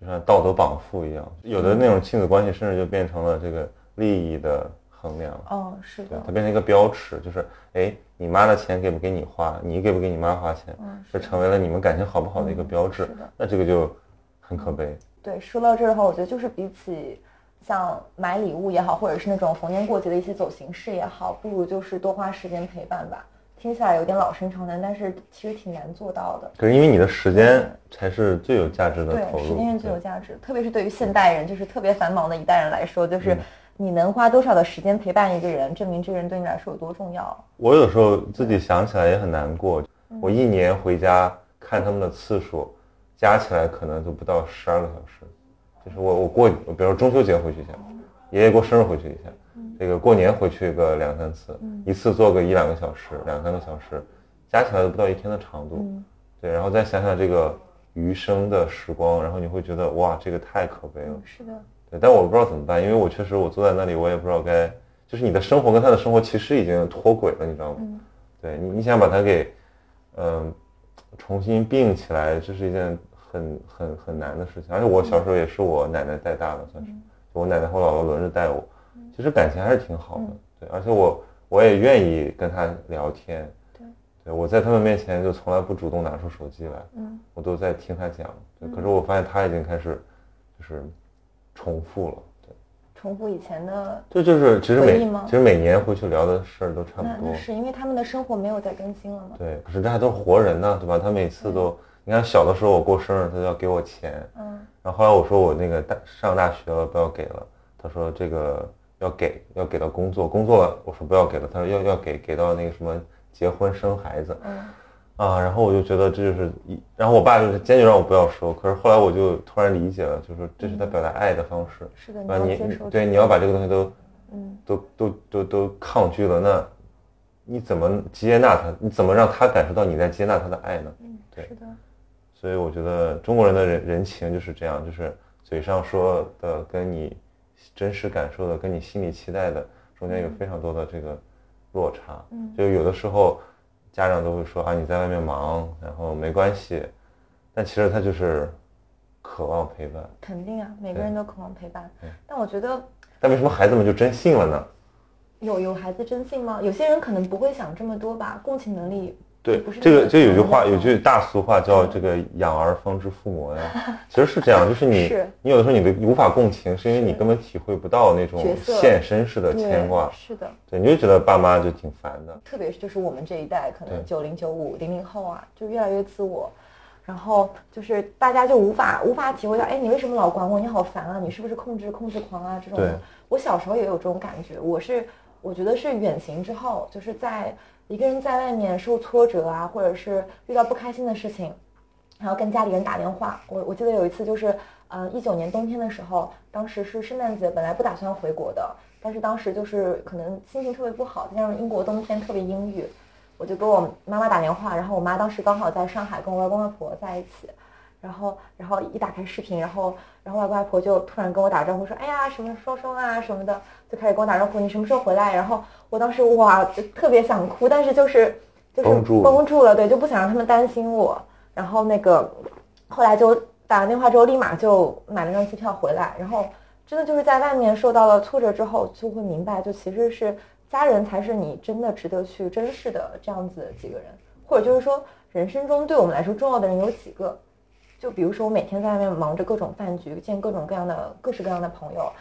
就像道德绑缚一样，有的那种亲子关系甚至就变成了这个利益的衡量。哦，是对的，，它变成一个标尺，就是哎，你妈的钱给不给你花，你给不给你妈花钱，嗯，这成为了你们感情好不好的一个标志。是的那这个就很可悲。对，说到这儿的话，我觉得就是比起像买礼物也好，或者是那种逢年过节的一些走形式也好，不如就是多花时间陪伴吧。听起来有点老生常谈，但是其实挺难做到的。可是因为你的时间才是最有价值的投对，时间是最有价值，特别是对于现代人，就是特别繁忙的一代人来说，嗯就是你能花多少的时间陪伴一个人，证明这个人对你来说有多重要。我有时候自己想起来也很难过。嗯我一年回家看他们的次数，加起来可能就不到十二个小时。就是我我过，比如说中秋节回去一下，爷爷过生日回去一下，嗯这个过年回去个两三次，一次做个一两个小时，两三个小时，加起来都不到一天的长度。嗯对，然后再想想这个余生的时光，然后你会觉得哇，这个太可悲了。是的，对，但我不知道怎么办，因为我确实我坐在那里，我也不知道该，就是你的生活跟他的生活其实已经脱轨了，你知道吗？嗯对你，你想把它给，嗯、重新并起来，这是一件很很很难的事情。而且我小时候也是我奶奶带大的，算是，就我奶奶和我姥姥轮着带我，其实感情还是挺好的。对，而且我我也愿意跟他聊天。对，对我在他们面前就从来不主动拿出手机来，嗯，我都在听他讲。对，可是我发现他已经开始就是重复了。对。重复以前的，这就是其实每其实每年回去聊的事儿都差不多那。是因为他们的生活没有再更新了嘛。对，可是这还都是活人呢，对吧？他每次都，你看小的时候我过生日，他就要给我钱，嗯然后后来我说我那个大上大学了，不要给了，他说这个要给，要给到工作，工作了，我说不要给了，他说要要给给到那个什么结婚生孩子，嗯，啊，然后我就觉得这就是一，然后我爸就是坚决让我不要说，可是后来我就突然理解了，就是说这是他表达爱的方式，是的，啊，你对你要把这个东西都嗯都都都都抗拒了，那你怎么接纳他？你怎么让他感受到你在接纳他的爱呢？嗯对是的，所以我觉得中国人的人人情就是这样，就是嘴上说的跟你真实感受的，跟你心里期待的中间有非常多的这个落差。嗯就有的时候家长都会说啊你在外面忙，然后没关系，但其实他就是渴望陪伴。肯定啊，每个人都渴望陪伴。但我觉得但为什么孩子们就真信了呢？有有孩子真信吗？有些人可能不会想这么多吧，共情能力对，这个就有句话，有句大俗话叫这个“养儿方知父母恩”，其实是这样，就是你你有的时候你的无法共情，是因为你根本体会不到那种现身式的牵挂，是的，对，你就觉得爸妈就挺烦的。特别是就是我们这一代，可能九零九五零零后啊，就越来越自我，然后就是大家就无法无法体会到，哎，你为什么老管我？你好烦啊！你是不是控制控制狂啊？这种对，我小时候也有这种感觉。我是我觉得是远行之后，就是在一个人在外面受挫折啊，或者是遇到不开心的事情，然后跟家里人打电话。我我记得有一次就是，呃，一九年冬天的时候，当时是圣诞节，本来不打算回国的，但是当时就是可能心情特别不好，加上英国冬天特别阴郁，我就跟我妈妈打电话，然后我妈当时刚好在上海跟我外公外婆在一起，然后然后一打开视频，然后然后外公外婆就突然跟我打招呼说，哎呀什么双双啊什么的，就开始跟我打招呼，你什么时候回来？然后我当时哇就特别想哭，但是就是就是绷住了绷住了，对，就不想让他们担心我。然后那个后来就打完电话之后，立马就买了张机票回来。然后真的就是在外面受到了挫折之后，就会明白，就其实是家人才是你真的值得去珍视的这样子几个人，或者就是说人生中对我们来说重要的人有几个。就比如说我每天在外面忙着各种饭局，见各种各样的各式各样的朋友，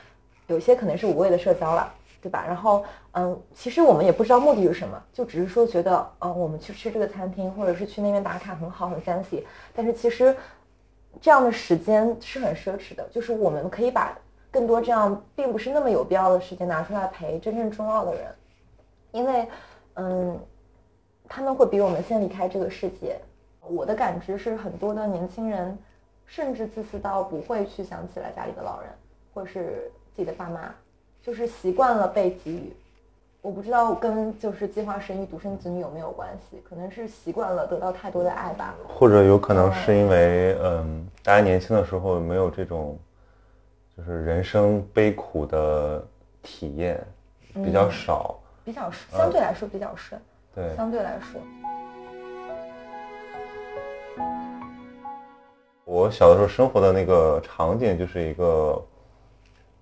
有些可能是无谓的社交了。对吧？然后，嗯，其实我们也不知道目的是什么，就只是说觉得，嗯，我们去吃这个餐厅，或者是去那边打卡很好，很 fancy。但是其实这样的时间是很奢侈的，就是我们可以把更多这样并不是那么有必要的时间拿出来陪真正重要的人，因为，嗯，他们会比我们先离开这个世界。我的感知是，很多的年轻人甚至自私到不会去想起来家里的老人，或者是自己的爸妈。就是习惯了被给予，我不知道跟就是计划生育、独生子女有没有关系，可能是习惯了得到太多的爱吧。或者有可能是因为，嗯，大家年轻的时候没有这种，就是人生悲苦的体验比较少，比较，相对来说比较顺，对，相对来说，我小的时候生活的那个场景就是一个，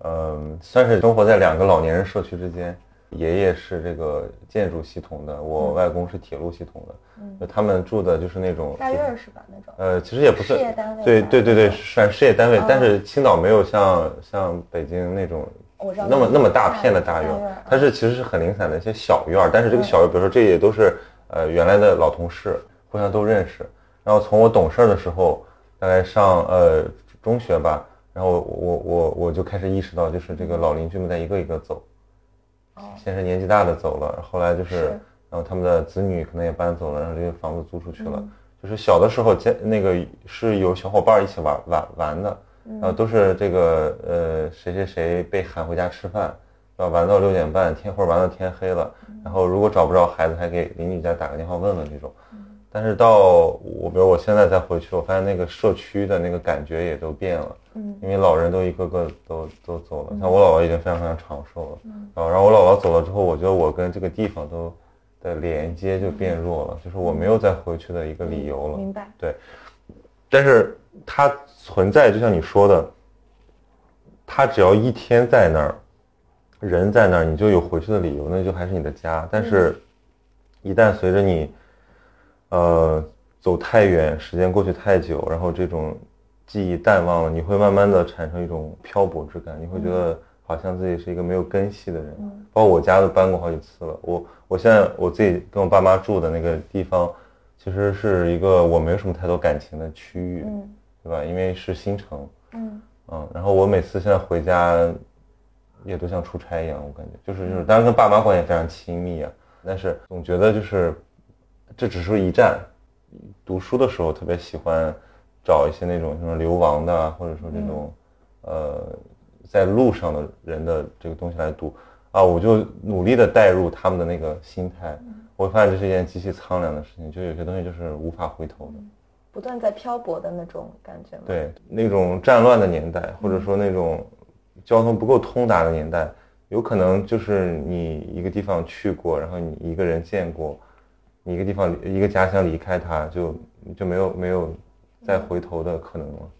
嗯，算是生活在两个老年人社区之间。爷爷是这个建筑系统的，我外公是铁路系统的，嗯就他们住的就是那种大院是吧？那种呃，其实也不是事业单位对对对对，算事业单位嗯，但是青岛没有像像北京那种那么那么大片的大院大院，它是其实是很零散的一些小院儿，但是这个嗯小院儿，比如说这也都是呃原来的老同事，互相都认识。然后从我懂事儿的时候，大概上呃中学吧，然后我我我就开始意识到，就是这个老邻居们在一个一个走，哦，先是年纪大的走了，后来就是是，然后他们的子女可能也搬走了，然后这个房子租出去了。嗯就是小的时候，家那个是有小伙伴一起玩玩玩的，嗯然后都是这个呃谁谁谁被喊回家吃饭，然后玩到六点半天或者玩到天黑了，嗯然后如果找不着孩子，还给邻居家打个电话问问这种。但是到我比如我现在再回去，我发现那个社区的那个感觉也都变了，嗯。因为老人都一个个都都走了，像我姥姥已经非常非常长寿了，嗯。然后然后我姥姥走了之后，我觉得我跟这个地方都的连接就变弱了，就是我没有再回去的一个理由了。明白，对。但是它存在，就像你说的，它只要一天在那儿，人在那儿，你就有回去的理由，那就还是你的家。但是，一旦随着你，呃，走太远，时间过去太久，然后这种记忆淡忘了，你会慢慢的产生一种漂泊之感，你会觉得好像自己是一个没有根系的人。嗯包括我家都搬过好几次了，我我现在我自己跟我爸妈住的那个地方，其实是一个我没有什么太多感情的区域。嗯对吧？因为是新城，嗯嗯，然后我每次现在回家，也都像出差一样，我感觉就是就是，当然跟爸妈关系非常亲密啊，但是总觉得就是这只是一站，读书的时候特别喜欢找一些那种什么流亡的，或者说这种呃在路上的人的这个东西来读啊，我就努力的带入他们的那个心态，我会发现这是一件极其苍凉的事情，就有些东西就是无法回头的。不断在漂泊的那种感觉吗？对，那种战乱的年代，或者说那种交通不够通达的年代，有可能就是你一个地方去过，然后你一个人见过，你一个地方一个家乡离开他，就就没有没有再回头的可能了，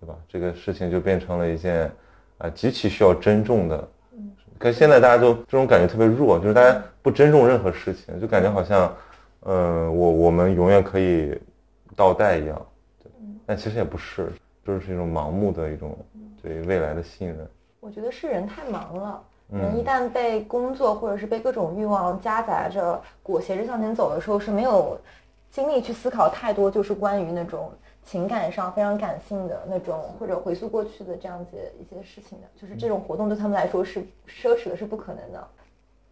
对吧？这个事情就变成了一件啊极其需要珍重的。可现在大家都这种感觉特别弱，就是大家不珍重任何事情，就感觉好像，呃，我我们永远可以。倒带一样，对，但其实也不是，就是一种盲目的一种对未来的信任。我觉得是人太忙了，人一旦被工作或者是被各种欲望夹杂着裹挟着向前走的时候，是没有精力去思考太多，就是关于那种情感上非常感性的那种或者回溯过去的这样子一些事情的，就是这种活动对他们来说是奢侈的，是不可能的。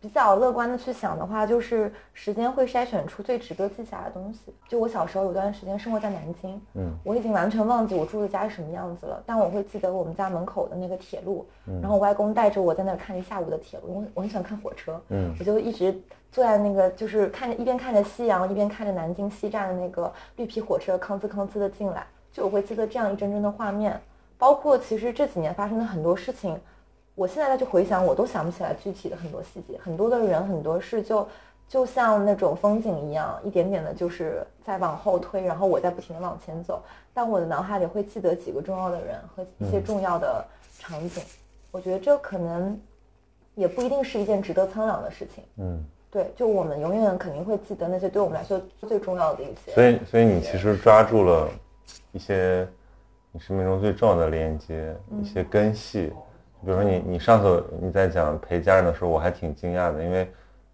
比较乐观的去想的话，就是时间会筛选出最值得记下的东西。就我小时候有段时间生活在南京，嗯，我已经完全忘记我住的家是什么样子了，但我会记得我们家门口的那个铁路，然后我外公带着我在那儿看一下午的铁路，我我很喜欢看火车，嗯，我就一直坐在那个，就是看着一边看着夕阳，一边看着南京西站的那个绿皮火车吭哧吭哧的进来，就我会记得这样一帧帧的画面，包括其实这几年发生的很多事情。我现在再去回想，我都想不起来具体的很多细节，很多的人、很多事，就就像那种风景一样，一点点的，就是在往后推，然后我在不停的往前走。但我的脑海里会记得几个重要的人和一些重要的场景。我觉得这可能也不一定是一件值得苍凉的事情。嗯，对，就我们永远肯定会记得那些对我们来说最重要的一些。所以，所以你其实抓住了一些你生命中最重要的连接，一些根系。比如说你，你上次你在讲陪家人的时候，我还挺惊讶的，因为，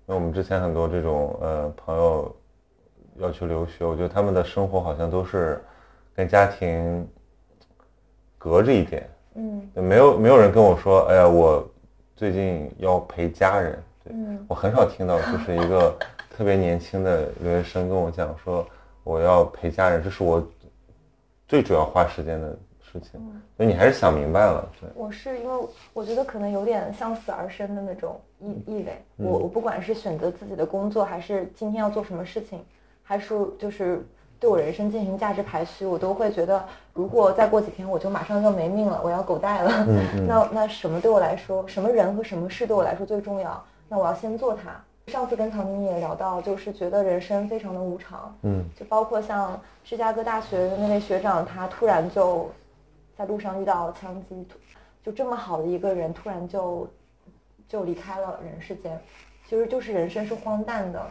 因为我们之前很多这种呃朋友要去留学，我觉得他们的生活好像都是跟家庭隔着一点，嗯，没有没有人跟我说，哎呀，我最近要陪家人，对我很少听到，就是一个特别年轻的留学生跟我讲说，我要陪家人，这是我最主要花时间的。事情，所以你还是想明白了。对，我是因为我觉得可能有点向死而生的那种意意味。我我不管是选择自己的工作，还是今天要做什么事情，还是就是对我人生进行价值排序，我都会觉得，如果再过几天我就马上就没命了，我要狗带了，那那什么对我来说，什么人和什么事对我来说最重要？那我要先做它。上次跟唐宁也聊到，就是觉得人生非常的无常。嗯，就包括像芝加哥大学的那位学长，他突然就。在路上遇到枪击，就这么好的一个人，突然就就离开了人世间。其实就是人生是荒诞的，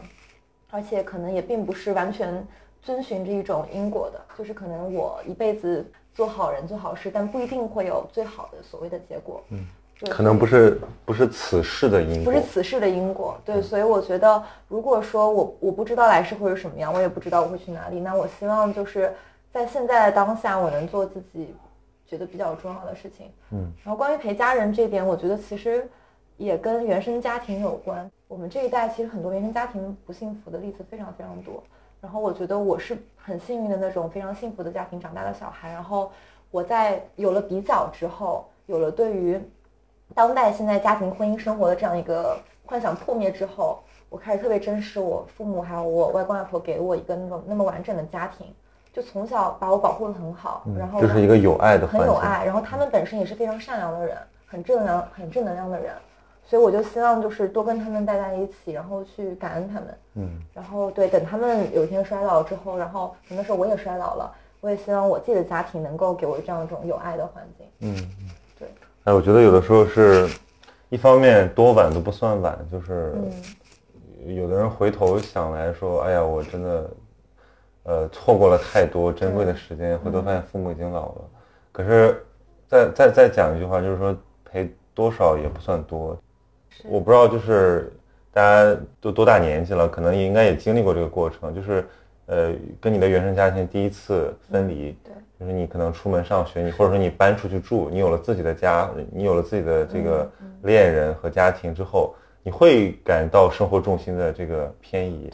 而且可能也并不是完全遵循着一种因果的。就是可能我一辈子做好人做好事，但不一定会有最好的所谓的结果。嗯，可能不是不是此事的因果，不是此事的因果。对，所以我觉得，如果说我我不知道来世会是什么样，我也不知道我会去哪里，那我希望就是在现在的当下，我能做自己。觉得比较重要的事情，嗯，然后关于陪家人这点，我觉得其实也跟原生家庭有关。我们这一代其实很多原生家庭不幸福的例子非常非常多。然后我觉得我是很幸运的那种非常幸福的家庭长大的小孩。然后我在有了比较之后，有了对于当代现在家庭婚姻生活的这样一个幻想破灭之后，我开始特别珍视我父母还有我外公外婆给我一个那种那么完整的家庭。就从小把我保护的很好，然后就是一个有爱的，很有爱。然后他们本身也是非常善良的人，很正能量、很正能量的人，所以我就希望就是多跟他们待在一起，然后去感恩他们。嗯，然后对，等他们有一天衰老之后，然后可能时候我也衰老了，我也希望我自己的家庭能够给我这样一种有爱的环境。嗯，对。哎，我觉得有的时候是一方面多晚都不算晚，就是有的人回头想来说，哎呀，我真的。呃，错过了太多珍贵的时间，回头发现父母已经老了。可是，再再再讲一句话，就是说陪多少也不算多。我不知道，就是大家都多大年纪了，可能也应该也经历过这个过程，就是呃，跟你的原生家庭第一次分离。对。就是你可能出门上学，你或者说你搬出去住，你有了自己的家，你有了自己的这个恋人和家庭之后，你会感到生活重心的这个偏移。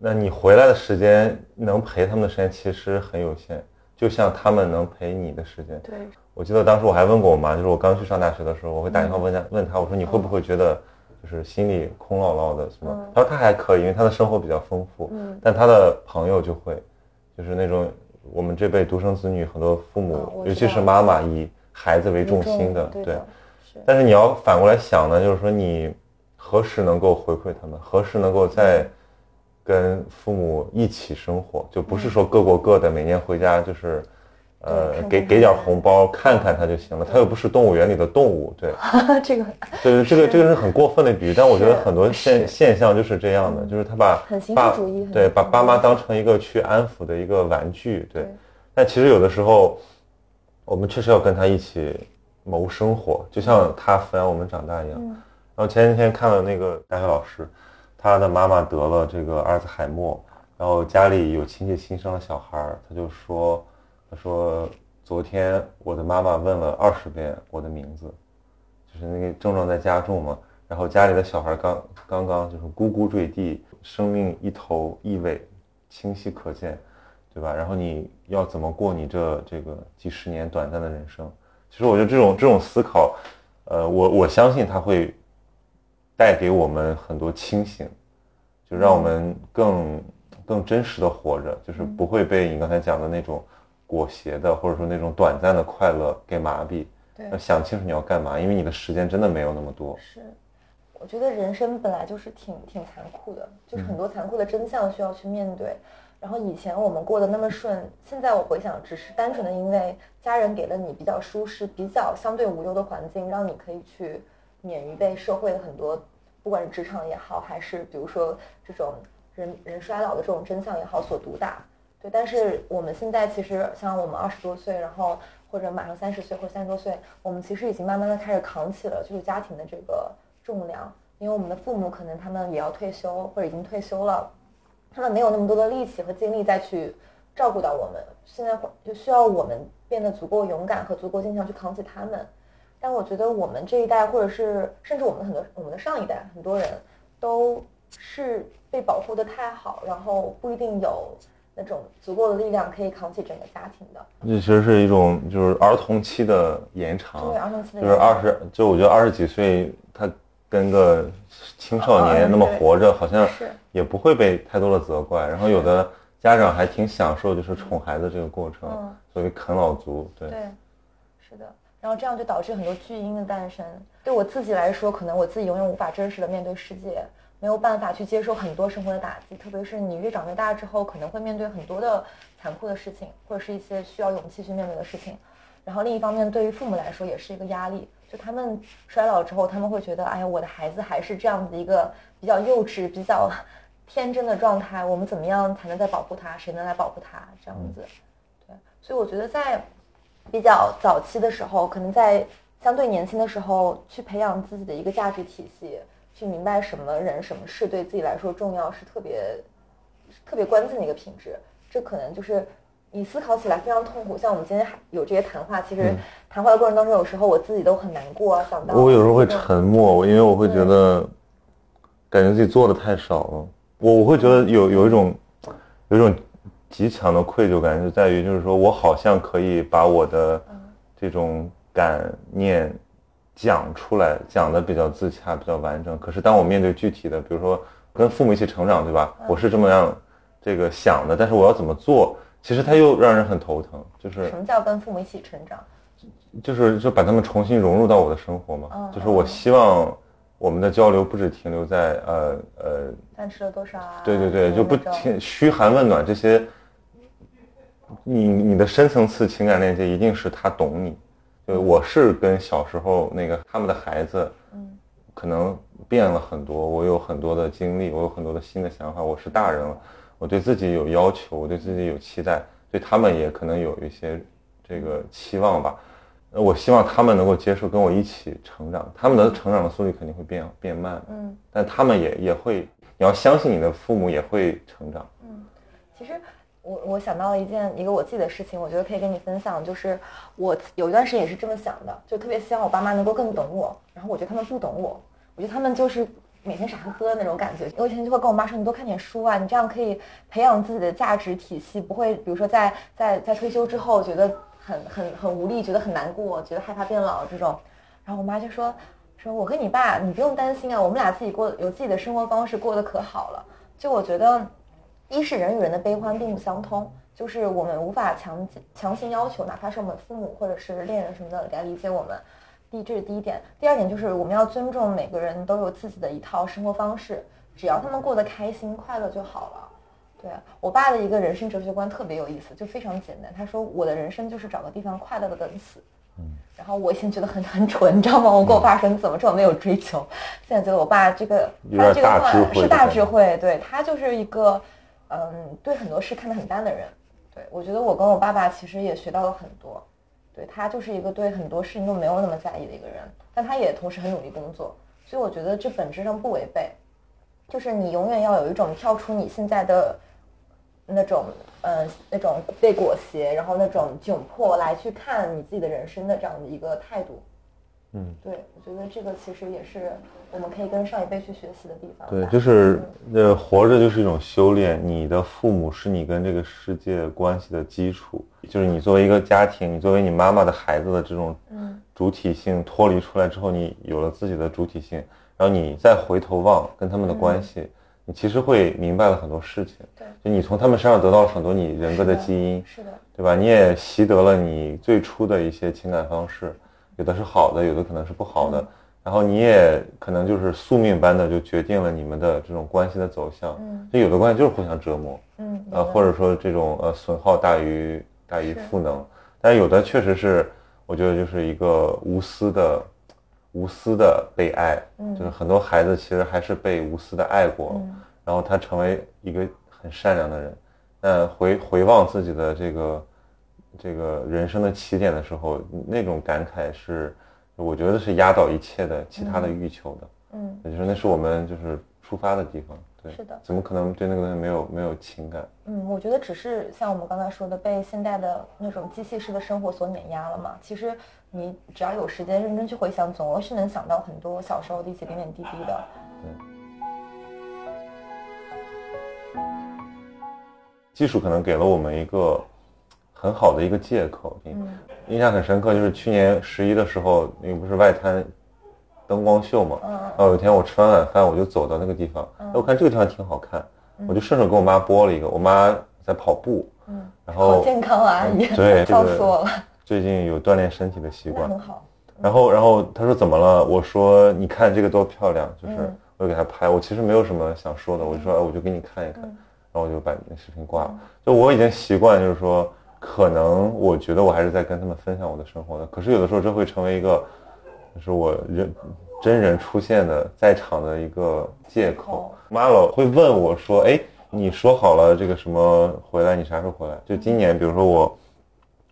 那你回来的时间能陪他们的时间其实很有限，就像他们能陪你的时间。对，我记得当时我还问过我妈，就是我刚去上大学的时候，我会打电话问她，问她，我说你会不会觉得就是心里空落落的什么？她说她还可以，因为她的生活比较丰富。嗯但她的朋友就会，就是那种我们这辈独生子女，很多父母尤其是妈妈以孩子为重心的，对。但是你要反过来想呢，就是说你何时能够回馈他们，何时能够在跟父母一起生活，就不是说各过各的，每年回家就是。呃给给点红包，看看他就行了。他又不是动物园里的动物，对，这个对 对，这个这个是很过分的比喻，但我觉得很多现现象就是这样的，就是他把爸对，把爸妈当成一个去安抚的一个玩具，对。对。但其实有的时候，我们确实要跟他一起谋生活，就像他抚养我们长大一样。嗯。然后前几天看了那个大学老师，他的妈妈得了这个阿尔兹海默，然后家里有亲戚新生了小孩儿，他就说，他说昨天我的妈妈问了二十遍我的名字，就是那个症状在加重嘛，然后家里的小孩刚刚刚就是咕咕坠地，生命一头一尾，清晰可见，对吧？然后你要怎么过你这这个几十年短暂的人生？其实我觉得这种这种思考，呃，我我相信他会带给我们很多清醒，就让我们更更真实的活着，就是不会被你刚才讲的那种裹挟的，或者说那种短暂的快乐给麻痹。对要想清楚你要干嘛，因为你的时间真的没有那么多。是，我觉得人生本来就是挺挺残酷的，就是很多残酷的真相需要去面对。然后以前我们过得那么顺，现在我回想，只是单纯的因为家人给了你比较舒适、比较相对无忧的环境，让你可以去免于被社会的很多，不管是职场也好，还是比如说这种人人衰老的这种真相也好所毒打。对，但是我们现在其实像我们二十多岁，然后或者马上三十岁或三十多岁，我们其实已经慢慢的开始扛起了就是家庭的这个重量，因为我们的父母可能他们也要退休或者已经退休了，他们没有那么多的力气和精力再去照顾到我们，现在就需要我们变得足够勇敢和足够坚强去扛起他们。但我觉得我们这一代，或者是甚至我们很多我们的上一代，很多人都是被保护的太好，然后不一定有那种足够的力量可以扛起整个家庭的。这其实是一种就是儿童期的延长，对儿童期的就是二十，就我觉得二十几岁他跟个青少嗯年那么活着，好像是也不会被太多的责怪。然后有的家长还挺享受就是宠孩子这个过程嗯，所谓啃老族，对。对，是的。然后这样就导致很多巨婴的诞生。对我自己来说，可能我自己永远无法真实的面对世界，没有办法去接受很多生活的打击。特别是你越长越大之后，可能会面对很多的残酷的事情，或者是一些需要勇气去面对的事情。然后另一方面，对于父母来说也是一个压力。就他们衰老之后，他们会觉得，哎呀，我的孩子还是这样子一个比较幼稚、比较 天真的状态，我们怎么样才能再保护他？谁能来保护他？这样子。对，所以我觉得在比较早期的时候，可能在相对年轻的时候，去培养自己的一个价值体系，去明白什么人、什么事对自己来说重要，是特别特别关键的一个品质。这可能就是你思考起来非常痛苦。像我们今天还有这些谈话，其实谈话的过程当中，有时候我自己都很难过，啊想到我有时候会沉默，我因为我会觉得，感觉自己做的太少了。我我会觉得有有一种有一种极强的愧疚感，就在于就是说我好像可以把我的这种感念讲出来，讲的比较自洽，比较完整。可是当我面对具体的，比如说跟父母一起成长，对吧？我是这么样这个想的，但是我要怎么做？其实它又让人很头疼，就是什么叫跟父母一起成长？就是就把他们重新融入到我的生活嘛。嗯就是我希望我们的交流不止停留在呃呃，饭吃了多少啊？对对对，就不停嘘寒问暖这些。你你的深层次情感链接一定是他懂你，就我是跟小时候那个他们的孩子，嗯可能变了很多，我有很多的经历，我有很多的新的想法，我是大人了，我对自己有要求，我对自己有期待，对他们也可能有一些这个期望吧。呃我希望他们能够接受跟我一起成长，他们的成长的速率肯定会变变慢，嗯。但他们也也会，你要相信你的父母也会成长。嗯其实我我想到了一件一个我自己的事情，我觉得可以跟你分享，就是我有一段时间也是这么想的，就特别希望我爸妈能够更懂我，然后我觉得他们不懂我，我觉得他们就是每天傻呵呵的那种感觉。我以前就会跟我妈说，你多看点书啊，你这样可以培养自己的价值体系，不会比如说在在在退休之后觉得很很很无力，觉得很难过，觉得害怕变老这种。然后我妈就说说我跟你爸，你不用担心啊，我们俩自己过有自己的生活方式，过得可好了。就我觉得，一是人与人的悲欢并不相通。就是我们无法强强行要求，哪怕是我们父母或者是恋人什么的来理解我们。第这是第一点，第二点就是我们要尊重每个人都有自己的一套生活方式，只要他们过得开心快乐就好了。对我爸的一个人生哲学观特别有意思，就非常简单。他说我的人生就是找个地方快乐的等死。嗯。然后我以前觉得很很蠢，你知道吗？我跟我爸说你怎么这么没有追求？现在觉得我爸这个他这个话是大智慧，对他就是一个嗯对很多事看得很淡的人。对，我觉得我跟我爸爸其实也学到了很多。对他就是一个对很多事情都没有那么在意的一个人，但他也同时很努力工作，所以我觉得这本质上不违背。就是你永远要有一种跳出你现在的那种，嗯，那种被裹挟，然后那种窘迫来去看你自己的人生的这样的一个态度。嗯，对，我觉得这个其实也是我们可以跟上一辈去学习的地方。对，就是呃，活着就是一种修炼。你的父母是你跟这个世界关系的基础，就是你作为一个家庭，你作为你妈妈的孩子的这种主体性脱离出来之后，你有了自己的主体性，然后你再回头望跟他们的关系，你其实会明白了很多事情。对，就你从他们身上得到了很多你人格的基因，是的，对吧？你也习得了你最初的一些情感方式。有的是好的，有的可能是不好的，然后你也可能就是宿命般的就决定了你们的这种关系的走向。嗯，就有的关系就是互相折磨，嗯，呃，或者说这种呃损耗大于大于赋能，但有的确实是我觉得就是一个无私的无私的被爱，就是很多孩子其实还是被无私的爱过，然后他成为一个很善良的人，那回回望自己的这个。这个人生的起点的时候，那种感慨是，我觉得是压倒一切的其他的欲求的。嗯，也就是那是我们就是出发的地方。对，是的。怎么可能对那个东西没有没有情感？嗯，我觉得只是像我们刚才说的，被现代的那种机器式的生活所碾压了嘛。其实你只要有时间认真去回想，总是能想到很多小时候的一些点点滴滴的。对。技术可能给了我们一个。很好的一个借口，嗯，印象很深刻，就是去年十一的时候，那个不是外滩灯光秀嘛，嗯，然后有一天我吃完晚饭，我就走到那个地方，哎，我看这个地方挺好看，我就顺手给我妈播了一个，我妈在跑步，嗯，然后好健康啊，阿姨，对，笑死我了，最近有锻炼身体的习惯，很好，然后然后他说怎么了？我说你看这个多漂亮，就是我就给他拍，我其实没有什么想说的，我就说哎，我就给你看一看，然后我就把那视频挂了，就我已经习惯，就是说。可能我觉得我还是在跟他们分享我的生活的，可是有的时候这会成为一个，就是我人真人出现的在场的一个借口。妈老会问我说：“哎，你说好了这个什么回来，你啥时候回来？就今年，比如说我，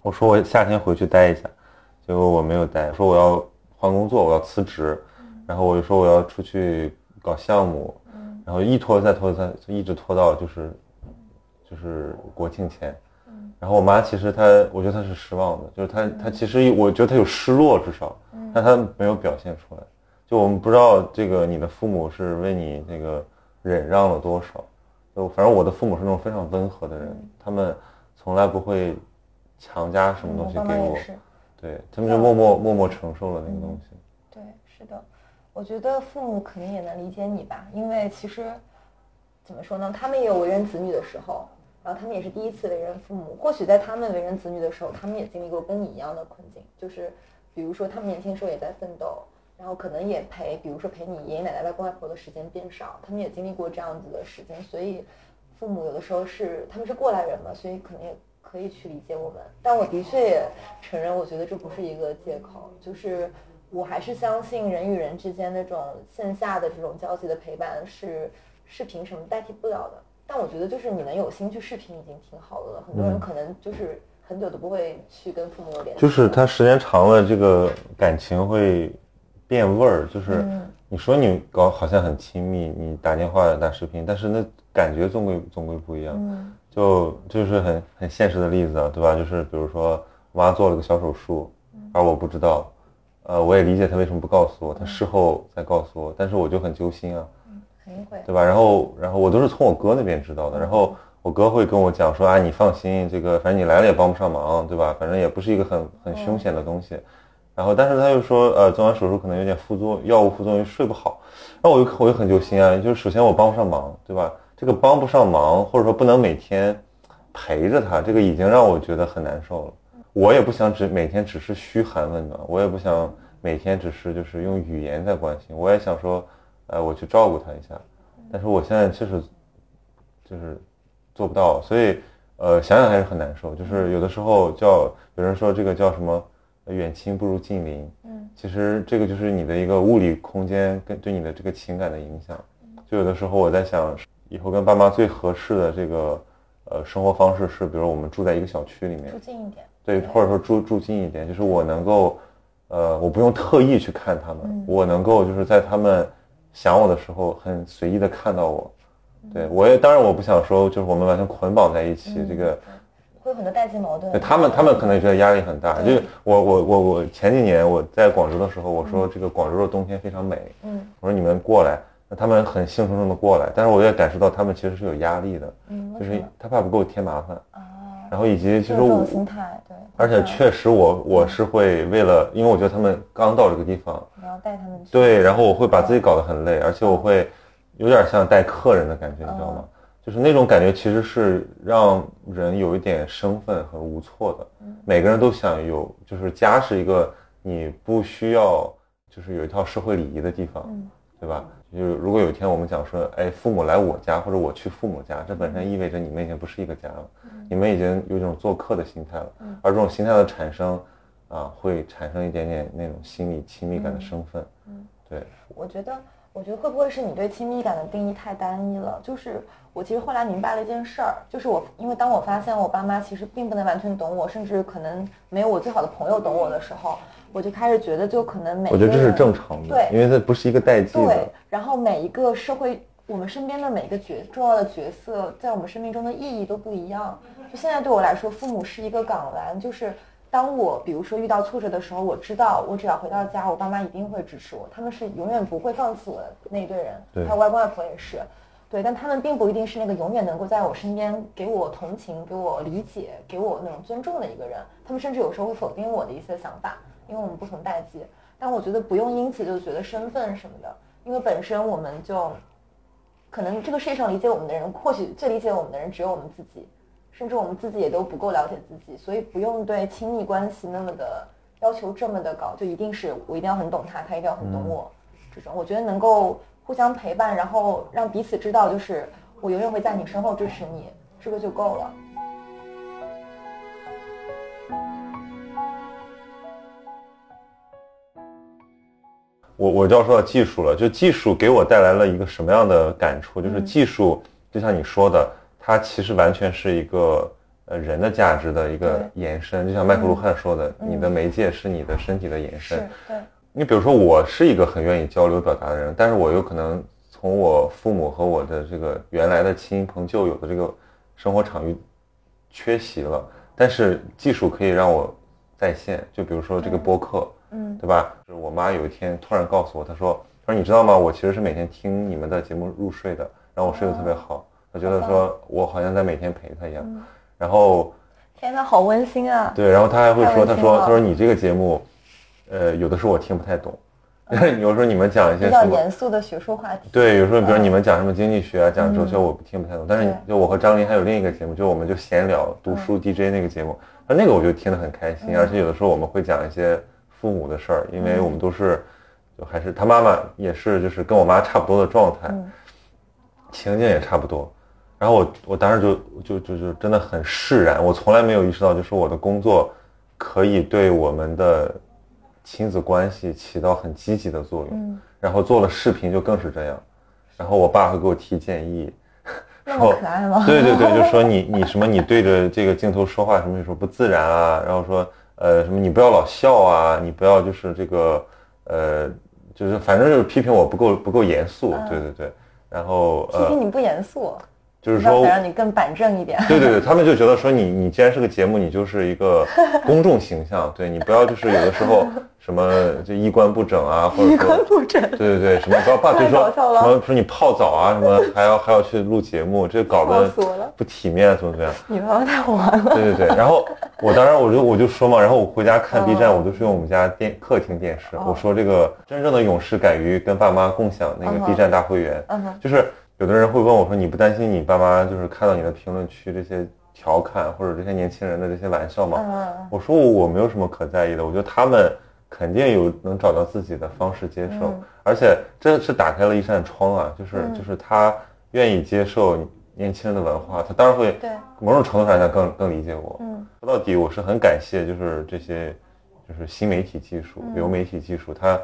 我说我夏天回去待一下，结果我没有待，说我要换工作，我要辞职，然后我就说我要出去搞项目，然后一拖再拖再一直拖到就是就是国庆前。”然后我妈其实她，我觉得她是失望的，就是她她其实我觉得她有失落，至少，但她没有表现出来。就我们不知道这个你的父母是为你那个忍让了多少。就反正我的父母是那种非常温和的人，他们从来不会强加什么东西给我，对他们就默默默默承受了那个东西。对，是的，我觉得父母肯定也能理解你吧，因为其实怎么说呢，他们也有为人子女的时候。然后他们也是第一次为人父母，或许在他们为人子女的时候，他们也经历过跟你一样的困境，就是比如说他们年轻时候也在奋斗，然后可能也陪，比如说陪你爷爷奶奶、外公外婆的时间变少，他们也经历过这样子的时间，所以父母有的时候是他们是过来人嘛，所以可能也可以去理解我们。但我的确也承认，我觉得这不是一个借口，就是我还是相信人与人之间那种线下的这种交集的陪伴是视频什么代替不了的。但我觉得，就是你能有心去视频已经挺好的了。很多人可能就是很久都不会去跟父母有联系。就是他时间长了，这个感情会变味儿。就是你说你搞好像很亲密，你打电话打视频，但是那感觉总归总归不一样。就就是很很现实的例子啊，对吧？就是比如说我妈做了个小手术，而我不知道，呃，我也理解他为什么不告诉我，他事后再告诉我，但是我就很揪心啊，肯定会。对吧？然后，然后我都是从我哥那边知道的，然后我哥会跟我讲说，啊，你放心，这个反正你来了也帮不上忙，对吧？反正也不是一个很很凶险的东西。然后，但是他又说，呃，做完手术可能有点副作药物副作用，睡不好。然后我就我就很揪心啊，就是首先我帮不上忙，对吧？这个帮不上忙，或者说不能每天陪着他，这个已经让我觉得很难受了。我也不想只每天只是嘘寒问暖，我也不想每天只是就是用语言在关心，我也想说，呃，我去照顾他一下。但是我现在确实就是做不到，所以呃，想想还是很难受。就是有的时候叫有人说这个叫什么？远亲不如近邻，嗯，其实这个就是你的一个物理空间跟对你的这个情感的影响。就有的时候我在想，以后跟爸妈最合适的这个呃生活方式是，比如我们住在一个小区里面，住近一点，对，或者说住住近一点，就是我能够，呃，我不用特意去看他们，我能够就是在他们想我的时候很随意的看到我。对我也当然我不想说就是我们完全捆绑在一起，这个。会有很多代际矛盾。对他们，他们可能觉得压力很大。就是我，我，我，我前几年我在广州的时候，我说这个广州的冬天非常美。嗯，我说你们过来，那他们很兴冲冲的过来，但是我也感受到他们其实是有压力的。嗯，就是他怕不给我添麻烦。啊。然后以及其实我心态对。而且确实我我是会为了，因为我觉得他们刚到这个地方，你要带他们。对，然后我会把自己搞得很累，而且我会有点像带客人的感觉，你知道吗？就是那种感觉，其实是让人有一点生分和无措的。每个人都想有，就是家是一个你不需要，就是有一套社会礼仪的地方，对吧？就是如果有一天我们讲说，哎，父母来我家，或者我去父母家，这本身意味着你们已经不是一个家了，你们已经有一种做客的心态了。而这种心态的产生，啊，会产生一点点那种心理亲密感的生分。嗯对，我觉得。我觉得会不会是你对亲密感的定义太单一了？就是我其实后来明白了一件事儿，就是我因为当我发现我爸妈其实并不能完全懂我，甚至可能没有我最好的朋友懂我的时候，我就开始觉得就可能每我觉得这是正常的，对，因为它不是一个代际的。对，然后每一个社会，我们身边的每一个角重要的角色，在我们生命中的意义都不一样。就现在对我来说，父母是一个港湾，就是。当我比如说遇到挫折的时候，我知道我只要回到家，我爸妈一定会支持我，他们是永远不会放弃我的那一堆人，还有外公外婆也是，对，但他们并不一定是那个永远能够在我身边给我同情、给我理解、给我那种尊重的一个人，他们甚至有时候会否定我的一些想法，因为我们不同代际。但我觉得不用因此就觉得身份什么的，因为本身我们就可能这个世界上理解我们的人，或许最理解我们的人只有我们自己。甚至我们自己也都不够了解自己，所以不用对亲密关系那么的要求这么的高，就一定是我一定要很懂他，他一定要很懂我。这种我觉得能够互相陪伴，然后让彼此知道，就是我永远会在你身后支持你，这个就够了。我我就要说到技术了，就技术给我带来了一个什么样的感触？就是技术就像你说的。它其实完全是一个呃人的价值的一个延伸，就像麦克卢汉说的，你的媒介是你的身体的延伸。对，你比如说，我是一个很愿意交流表达的人，但是我有可能从我父母和我的这个原来的亲朋旧友的这个生活场域缺席了，但是技术可以让我在线。就比如说这个播客，嗯，对吧？就是我妈有一天突然告诉我，她说：“她说你知道吗？我其实是每天听你们的节目入睡的，然后我睡得特别好。”她觉得说，我好像在每天陪她一样，然后，天呐，好温馨啊！对，然后她还会说，她说，她说你这个节目，呃，有的时候我听不太懂，有时候你们讲一些比较严肃的学术话题，对，有时候比如你们讲什么经济学啊，讲哲学，我听不太懂。但是就我和张琳还有另一个节目，就我们就闲聊读书 DJ 那个节目，那那个我就听得很开心，而且有的时候我们会讲一些父母的事儿，因为我们都是，就还是他妈妈也是，就是跟我妈差不多的状态，情境也差不多。然后我我当时就就就就真的很释然，我从来没有意识到，就是我的工作可以对我们的亲子关系起到很积极的作用。嗯。然后做了视频就更是这样，然后我爸会给我提建议。说可爱吗？对对对，就说你你什么你对着这个镜头说话什么时候不自然啊？然后说呃什么你不要老笑啊，你不要就是这个呃就是反正就是批评我不够不够严肃。对对对。然后批评你不严肃。就是说让你更板正一点。对对对，他们就觉得说你你既然是个节目，你就是一个 公众形象，对你不要就是有的时候 什么就衣冠不整啊，或者说衣冠不整，对对对，什么不要 怕，就说什么说你泡澡啊，什么还要还要去录节目，这搞得不体面，怎么怎么样？你妈妈太完了。对对对，然后我当然我就我就说嘛，然后我回家看 B 站，我都是用我们家电客厅电视，我说这个真正的勇士敢于跟爸妈共享那个 B 站大会员，就是。有的人会问我说：“你不担心你爸妈就是看到你的评论区这些调侃或者这些年轻人的这些玩笑吗？”我说：“我没有什么可在意的，我觉得他们肯定有能找到自己的方式接受，而且这是打开了一扇窗啊，就是就是他愿意接受年轻人的文化，他当然会某种程度上讲更更理解我。说到底，我是很感谢就是这些就是新媒体技术、流媒体技术，它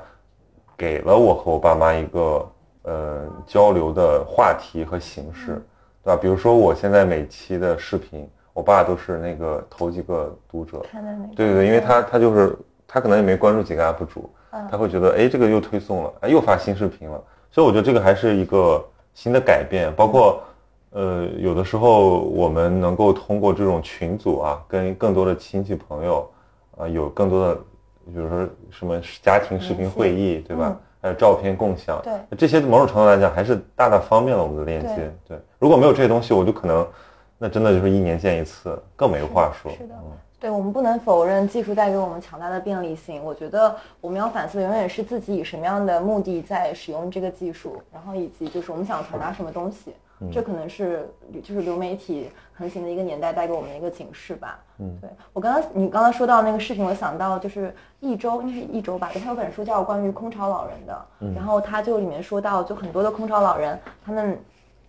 给了我和我爸妈一个。”呃，交流的话题和形式，对吧？比如说，我现在每期的视频，我爸都是那个头几个读者，对对对，因为他他就是他可能也没关注几个 UP 主，他会觉得哎，这个又推送了，哎，又发新视频了，所以我觉得这个还是一个新的改变。包括呃，有的时候我们能够通过这种群组啊，跟更多的亲戚朋友啊，有更多的，比如说什么家庭视频会议，对吧？还有照片共享，对这些某种程度来讲，还是大大方便了我们的链接。对，如果没有这些东西，我就可能，那真的就是一年见一次，更没话说。是的，对我们不能否认技术带给我们强大的便利性。我觉得我们要反思的永远是自己以什么样的目的在使用这个技术，然后以及就是我们想传达什么东西。这可能是就是流媒体横行的一个年代带给我们的一个警示吧。嗯，对我刚刚你刚刚说到那个视频，我想到就是一周，应该是一周吧，他有本书叫关于空巢老人的，然后他就里面说到，就很多的空巢老人，他们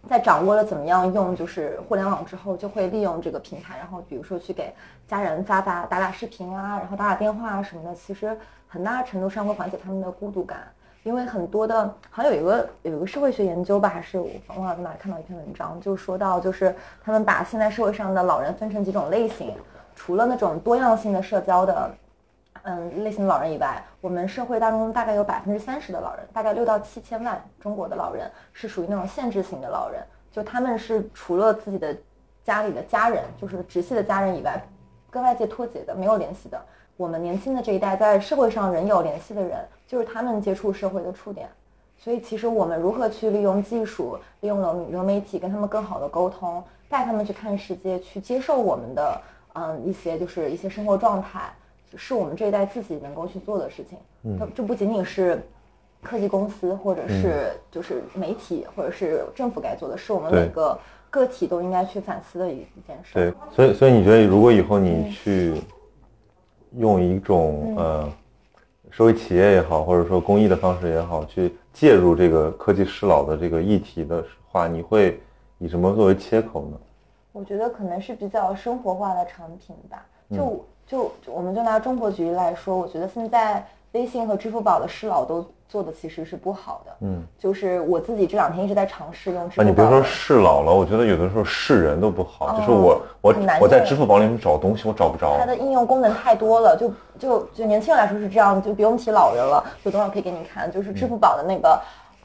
在掌握了怎么样用就是互联网之后，就会利用这个平台，然后比如说去给家人发发打打视频啊，然后打打电话啊什么的，其实很大程度上会缓解他们的孤独感。因为很多的，好像有一个有一个社会学研究吧，还是我忘了在哪看到一篇文章，就说到就是他们把现在社会上的老人分成几种类型，除了那种多样性的社交的，嗯，类型的老人以外，我们社会当中大概有百分之三十的老人，大概六到七千万中国的老人是属于那种限制型的老人，就他们是除了自己的家里的家人，就是直系的家人以外，跟外界脱节的，没有联系的。我们年轻的这一代在社会上仍有联系的人，就是他们接触社会的触点。所以，其实我们如何去利用技术，利用了流媒体，跟他们更好的沟通，带他们去看世界，去接受我们的嗯一些就是一些生活状态，是我们这一代自己能够去做的事情。嗯，这不仅仅是科技公司，或者是就是媒体，或者是政府该做的，是我们每个个体都应该去反思的一一件事。对，所以所以你觉得，如果以后你去。用一种呃，社会企业也好，或者说公益的方式也好，去介入这个科技失老的这个议题的话，你会以什么作为切口呢？我觉得可能是比较生活化的产品吧。就就我们就拿中国举例来说，我觉得现在微信和支付宝的适老都。做的其实是不好的，嗯，就是我自己这两天一直在尝试用支付宝。你别说适老了，我觉得有的时候适人都不好，就是我我我在支付宝里面找东西，我找不着。它的应用功能太多了，就就就年轻人来说是这样，就不用提老人了。有多少可以给你看？就是支付宝的那个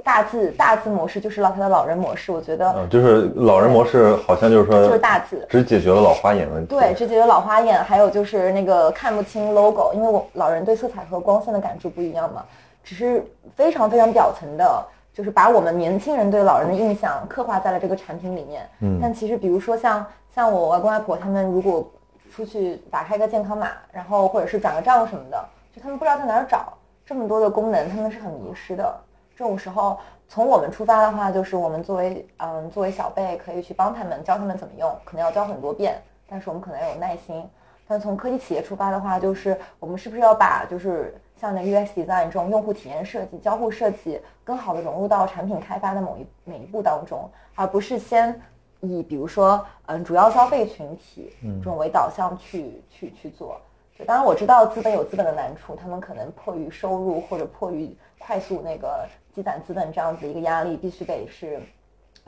大字大字模式，就是老它的老人模式。我觉得，嗯，就是老人模式，好像就是说就是大字，只解决了老花眼问题。对，只解决老花眼，还有就是那个看不清 logo，因为我老人对色彩和光线的感知不一样嘛。只是非常非常表层的，就是把我们年轻人对老人的印象刻画在了这个产品里面。嗯，但其实比如说像像我外公外婆他们，如果出去打开个健康码，然后或者是转个账什么的，就他们不知道在哪儿找这么多的功能，他们是很迷失的。这种时候，从我们出发的话，就是我们作为嗯作为小辈可以去帮他们教他们怎么用，可能要教很多遍，但是我们可能要有耐心。但从科技企业出发的话，就是我们是不是要把就是像那 UX design 这种用户体验设计、交互设计，更好的融入到产品开发的某一每一步当中，而不是先以比如说嗯主要消费群体这种为导向去去去做。当然我知道资本有资本的难处，他们可能迫于收入或者迫于快速那个积攒资本这样子一个压力，必须得是。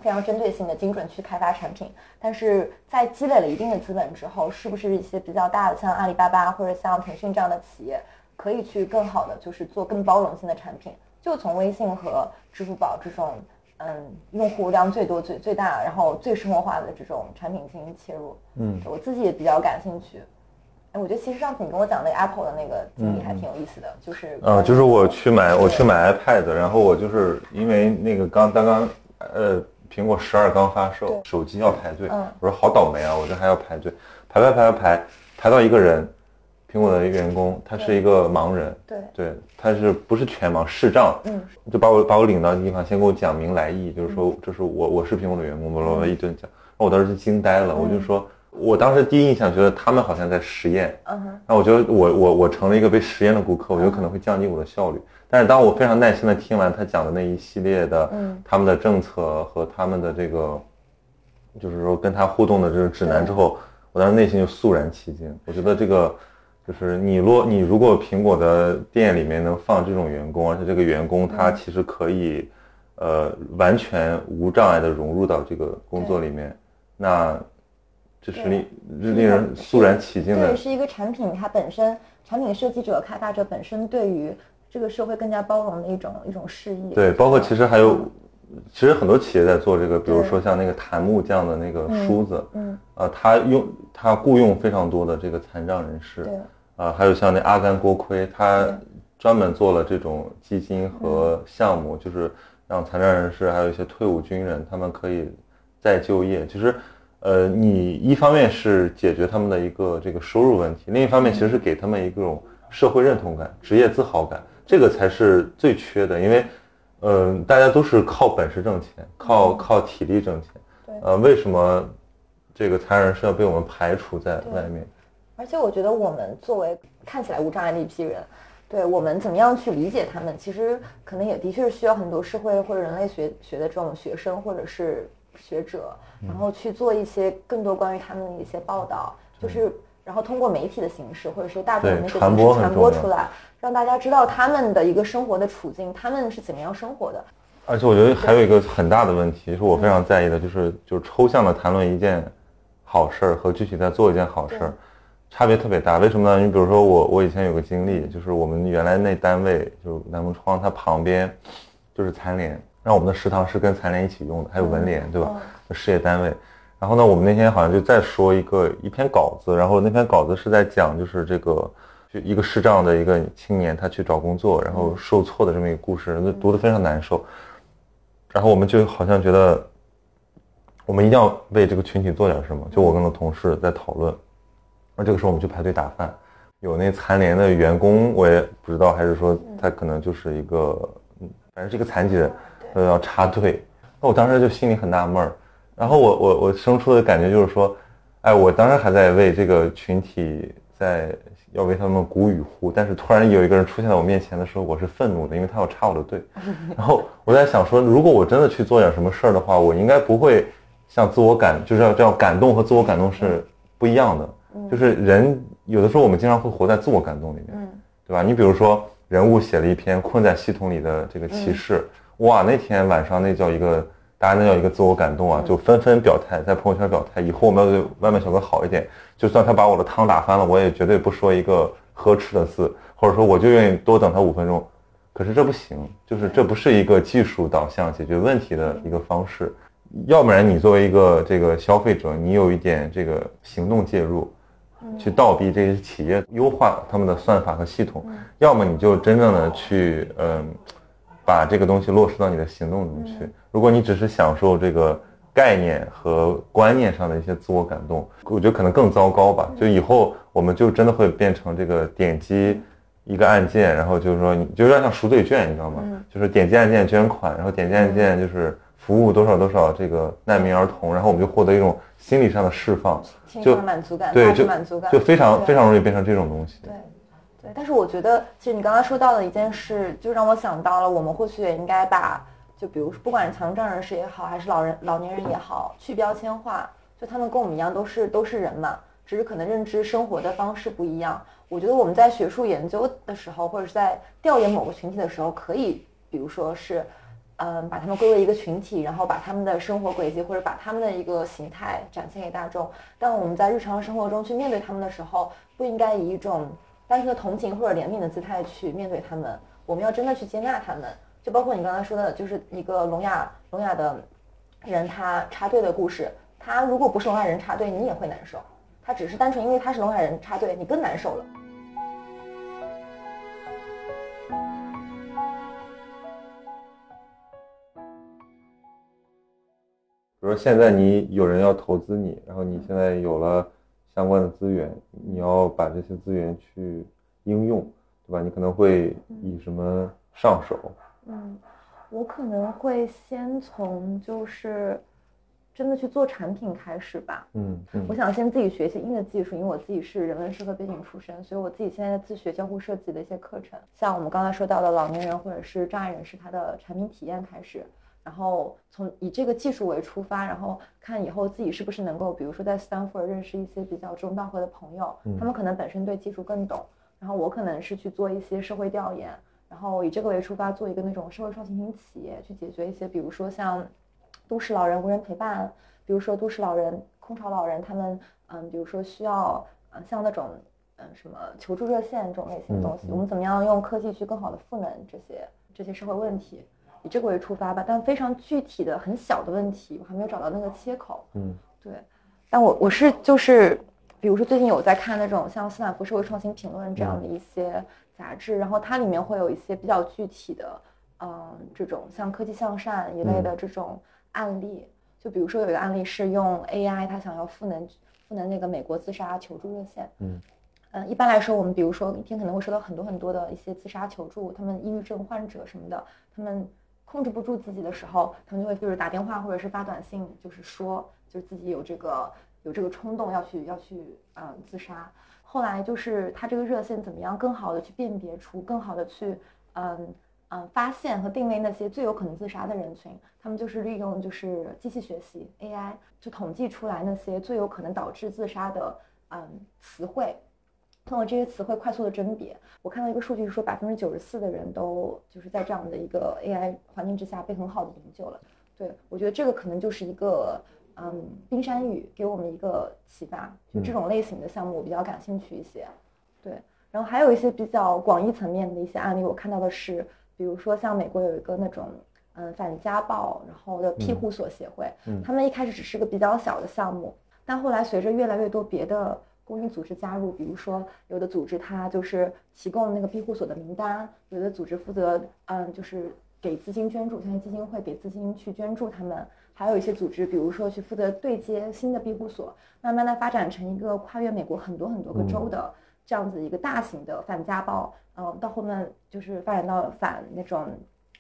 非常针对性的精准去开发产品，但是在积累了一定的资本之后，是不是一些比较大的像阿里巴巴或者像腾讯这样的企业，可以去更好的就是做更包容性的产品？就从微信和支付宝这种嗯用户量最多、最最大，然后最生活化的这种产品进行切入。嗯，我自己也比较感兴趣。哎，我觉得其实上次你跟我讲那个 Apple 的那个经历还挺有意思的，就是呃，就是我去买我去买 iPad，然后我就是因为那个刚刚刚呃苹果十二刚发售，手机要排队，嗯我说好倒霉啊，我这还要排队，排排排排排排到一个人，苹果的员工，他是一个盲人，对对，他是不是全盲视障？嗯，就把我把我领到地方，先给我讲明来意，就是说这是我我是苹果的员工，巴拉巴拉一顿讲，我当时就惊呆了，我就说，我当时第一印象觉得他们好像在实验，那我觉得我我我成了一个被实验的顾客，我有可能会降低我的效率。但是当我非常耐心的听完他讲的那一系列的，嗯他们的政策和他们的这个，就是说跟他互动的这个指南之后，我当时内心就肃然起敬。我觉得这个就是你若你如果苹果的店里面能放这种员工，而且这个员工他其实可以，呃，完全无障碍的融入到这个工作里面，那这是令令人肃然起敬的对，。是一个产品，它本身产品设计者、开发者本身对于这个社会更加包容的一种一种示意。对，包括其实还有嗯，其实很多企业在做这个，比如说像那个檀木匠的那个梳子，嗯，呃，他用他雇佣非常多的这个残障人士，对，啊，还有像那阿甘锅盔，他专门做了这种基金和项目，就是让残障人士还有一些退伍军人，他们可以再就业。其实，呃，你一方面是解决他们的一个这个收入问题，另一方面其实是给他们一种社会认同感、职业自豪感，这个才是最缺的，因为，嗯、大家都是靠本事挣钱，靠靠体力挣钱，对。呃，为什么这个残障人士要被我们排除在外面？而且我觉得我们作为看起来无障碍的一批人，对我们怎么样去理解他们，其实可能也的确是需要很多社会或者人类学学的这种学生或者是学者，然后去做一些更多关于他们的一些报道，就是然后通过媒体的形式或者说大众的那个对传播形式传播出来，让大家知道他们的一个生活的处境，他们是怎么样生活的。而且我觉得还有一个很大的问题，是我非常在意的，就是就是抽象的谈论一件好事儿和具体在做一件好事儿，差别特别大。为什么呢？你比如说我我以前有个经历，就是我们原来那单位就是南门窗，它旁边就是残联，然后我们的食堂是跟残联一起用的，还有文联，对吧？事业单位。然后呢，我们那天好像就在说一个一篇稿子，然后那篇稿子是在讲就是这个就一个视障的一个青年，他去找工作，然后受挫的这么一个故事，那读的非常难受。然后我们就好像觉得，我们一定要为这个群体做点什么。就我跟我同事在讨论，那这个时候我们去排队打饭，有那残联的员工，我也不知道，还是说他可能就是一个，嗯，反正是一个残疾人，呃，要插队。那我当时就心里很纳闷儿，然后我我我生出的感觉就是说，哎，我当时还在为这个群体在要为他们鼓与呼，但是突然有一个人出现在我面前的时候，我是愤怒的，因为他要插我的队。然后我在想说，如果我真的去做点什么事儿的话，我应该不会像自我感，就是要这样感动和自我感动是不一样的。就是人有的时候我们经常会活在自我感动里面，嗯对吧？你比如说人物写了一篇困在系统里的这个歧视，哇，那天晚上那叫一个。大家那叫一个自我感动啊，就纷纷表态，在朋友圈表态，以后我们要对外卖小哥好一点。就算他把我的汤打翻了，我也绝对不说一个呵斥的字，或者说我就愿意多等他五分钟。可是这不行，就是这不是一个技术导向解决问题的一个方式。要不然你作为一个这个消费者，你有一点这个行动介入，去倒逼这些企业优化他们的算法和系统；要么你就真正的去嗯。把这个东西落实到你的行动中去。如果你只是享受这个概念和观念上的一些自我感动，我觉得可能更糟糕吧。就以后我们就真的会变成这个点击一个按键，然后就是说你就有点像赎罪券，你知道吗？就是点击按键捐款，然后点击按键就是服务多少多少这个难民儿童，然后我们就获得一种心理上的释放，心就满足感，对，就满足感，就非常非常容易变成这种东西。对，对，但是我觉得，其实你刚刚说到的一件事，就让我想到了，我们或许也应该把，就比如说，不管是残障人士也好，还是老人、老年人也好，去标签化，就他们跟我们一样，都是都是人嘛，只是可能认知生活的方式不一样。我觉得我们在学术研究的时候，或者是在调研某个群体的时候，可以，比如说是。嗯，把他们归为一个群体，然后把他们的生活轨迹或者把他们的一个形态展现给大众。但我们在日常生活中去面对他们的时候，不应该以一种单纯的同情或者怜悯的姿态去面对他们。我们要真的去接纳他们，就包括你刚才说的，就是一个聋哑聋哑的人他插队的故事，他如果不是聋哑人插队，你也会难受。他只是单纯因为他是聋哑人插队，你更难受了。比如说现在你有人要投资你，然后你现在有了相关的资源，你要把这些资源去应用，对吧？你可能会以什么上手？嗯，我可能会先从就是真的去做产品开始吧。嗯嗯我想先自己学习硬的技术，因为我自己是人文社科背景出身，所以我自己现在在自学交互设计的一些课程，像我们刚才说到的老年人或者是障碍人士他的产品体验开始，然后从以这个技术为出发，然后看以后自己是不是能够，比如说在 Stanford 认识一些比较志同道合的朋友，他们可能本身对技术更懂，然后我可能是去做一些社会调研，然后以这个为出发，做一个那种社会创新型企业，去解决一些，比如说像都市老人无人陪伴，比如说都市老人、空巢老人，他们嗯，比如说需要嗯像那种嗯什么求助热线这种类型的东西，嗯嗯。我们怎么样用科技去更好的赋能这些这些社会问题，以这个为出发吧。但非常具体的很小的问题，我还没有找到那个切口。嗯对，但我我是就是，比如说最近有在看那种像斯坦福社会创新评论这样的一些杂志，然后它里面会有一些比较具体的，嗯，这种像科技向善一类的这种案例。就比如说有一个案例是用 AI，它想要赋能赋能那个美国自杀求助热线。嗯嗯，一般来说，我们比如说一天可能会收到很多很多的一些自杀求助，他们抑郁症患者什么的，他们控制不住自己的时候，他们就会就是打电话或者是发短信，就是说就是自己有这个有这个冲动要去要去嗯自杀。后来就是他这个热线怎么样更好的去辨别出，更好的去嗯嗯发现和定位那些最有可能自杀的人群，他们就是利用就是机器学习 AI 就统计出来那些最有可能导致自杀的嗯词汇。通过这些词汇快速的甄别，我看到一个数据是说百分之九十四的人都就是在这样的一个 AI 环境之下被很好的营救了。对我觉得这个可能就是一个嗯冰山雨，给我们一个启发。就这种类型的项目我比较感兴趣一些。对，然后还有一些比较广义层面的一些案例，我看到的是，比如说像美国有一个那种嗯反家暴然后的庇护所协会，嗯他们一开始只是个比较小的项目，但后来随着越来越多别的公益组织加入，比如说有的组织它就是提供那个庇护所的名单，有的组织负责嗯就是给资金捐助，像基金会给资金去捐助他们，还有一些组织，比如说去负责对接新的庇护所，慢慢的发展成一个跨越美国很多很多个州的这样子一个大型的反家暴，嗯，到后面就是发展到反那种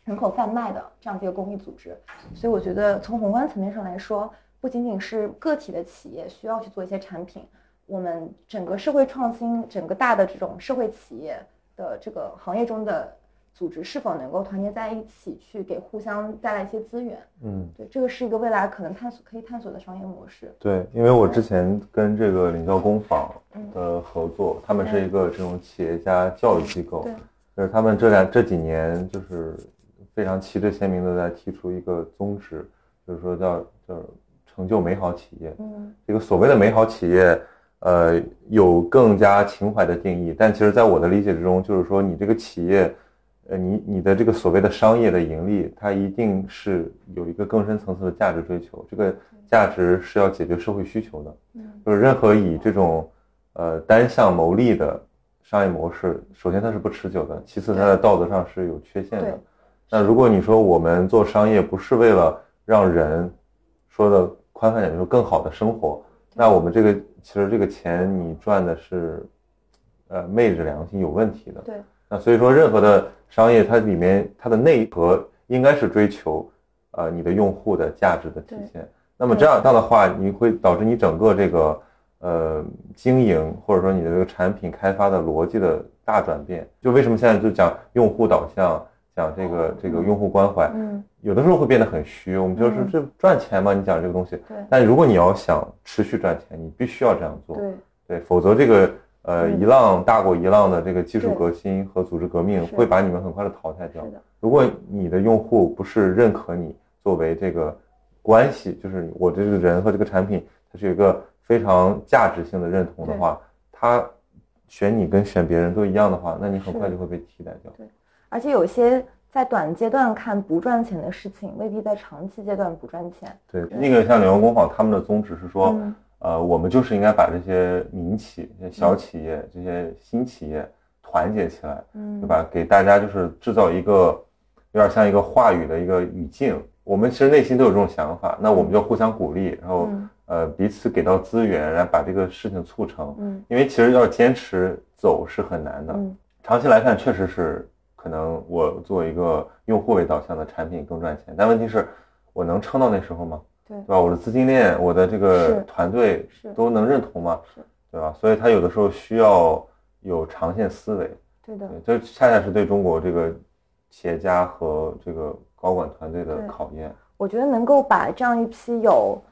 人口贩卖的这样子一个公益组织。所以我觉得从宏观层面上来说，不仅仅是个体的企业需要去做一些产品，我们整个社会创新，整个大的这种社会企业的这个行业中的组织是否能够团结在一起，去给互相带来一些资源？嗯，对，这个是一个未来可能探索可以探索的商业模式。对，因为我之前跟这个领教工坊嗯的合作，他们是一个这种企业家教育机构，对，就是他们这两这几年就是非常旗帜鲜明的在提出一个宗旨，就是说叫叫成就美好企业。嗯这个所谓的美好企业，呃，有更加情怀的定义，但其实在我的理解之中，就是说你这个企业，呃，你你的这个所谓的商业的盈利，它一定是有一个更深层次的价值追求，这个价值是要解决社会需求的。嗯就是任何以这种呃单向牟利的商业模式，首先它是不持久的，其次它在道德上是有缺陷的。那如果你说我们做商业不是为了让人说的宽泛点，就是更好的生活，那我们这个其实这个钱你赚的是呃昧着良心有问题的。对，那所以说任何的商业它里面它的内核应该是追求呃你的用户的价值的体现。那么这样这样的话，你会导致你整个这个呃经营或者说你的这个产品开发的逻辑的大转变。就为什么现在就讲用户导向，讲这个这个用户关怀，嗯，有的时候会变得很虚。我们就是嗯这赚钱嘛，你讲这个东西，对。但如果你要想持续赚钱，你必须要这样做。对。对，否则这个呃嗯。一浪大过一浪的这个技术革新和组织革命会把你们很快的淘汰掉如果你的用户不是认可你作为这个关系，就是我这个人和这个产品，它是有一个非常价值性的认同的话，他选你跟选别人都一样的话，那你很快就会被替代掉。而且有些在短阶段看不赚钱的事情，未必在长期阶段不赚钱。对，那个像纽约工坊，他们的宗旨是说，嗯呃，我们就是应该把这些民企、这些小企业、这些新企业团结起来，嗯对吧？给大家就是制造一个有点像一个话语的一个语境。我们其实内心都有这种想法，那我们就互相鼓励，然后嗯呃彼此给到资源，然后把这个事情促成。嗯因为其实要坚持走是很难的，嗯长期来看确实是可能我做一个用户为导向的产品更赚钱，但问题是我能撑到那时候吗？对对吧？我的资金链，我的这个团队都能认同吗？是对吧？所以他有的时候需要有长线思维，对的，这恰恰是对中国这个企业家和这个高管团队的考验。我觉得能够把这样一批有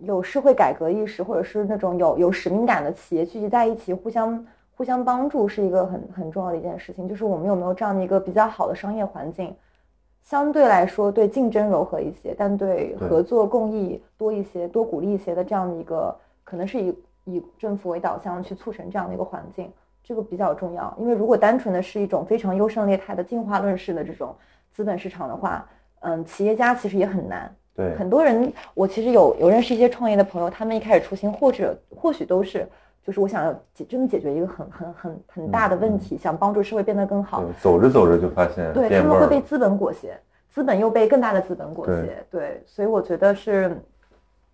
有社会改革意识或者是那种有有使命感的企业聚集在一起，互相互相帮助，是一个很很重要的一件事情。就是我们有没有这样的一个比较好的商业环境，相对来说对竞争柔和一些，但对对合作共益多一些、多鼓励一些的这样的一个，可能是以以政府为导向去促成这样的一个环境，这个比较重要。因为如果单纯的是一种非常优胜劣汰的进化论式的这种资本市场的话，嗯，企业家其实也很难。对，很多人，我其实有有认识一些创业的朋友，他们一开始初心或者或许都是，就是我想要解真的解决一个很很很很大的问题，想帮助社会变得更好。对走着走着就发现对。他们会被资本裹挟，资本又被更大的资本裹挟。对，所以我觉得是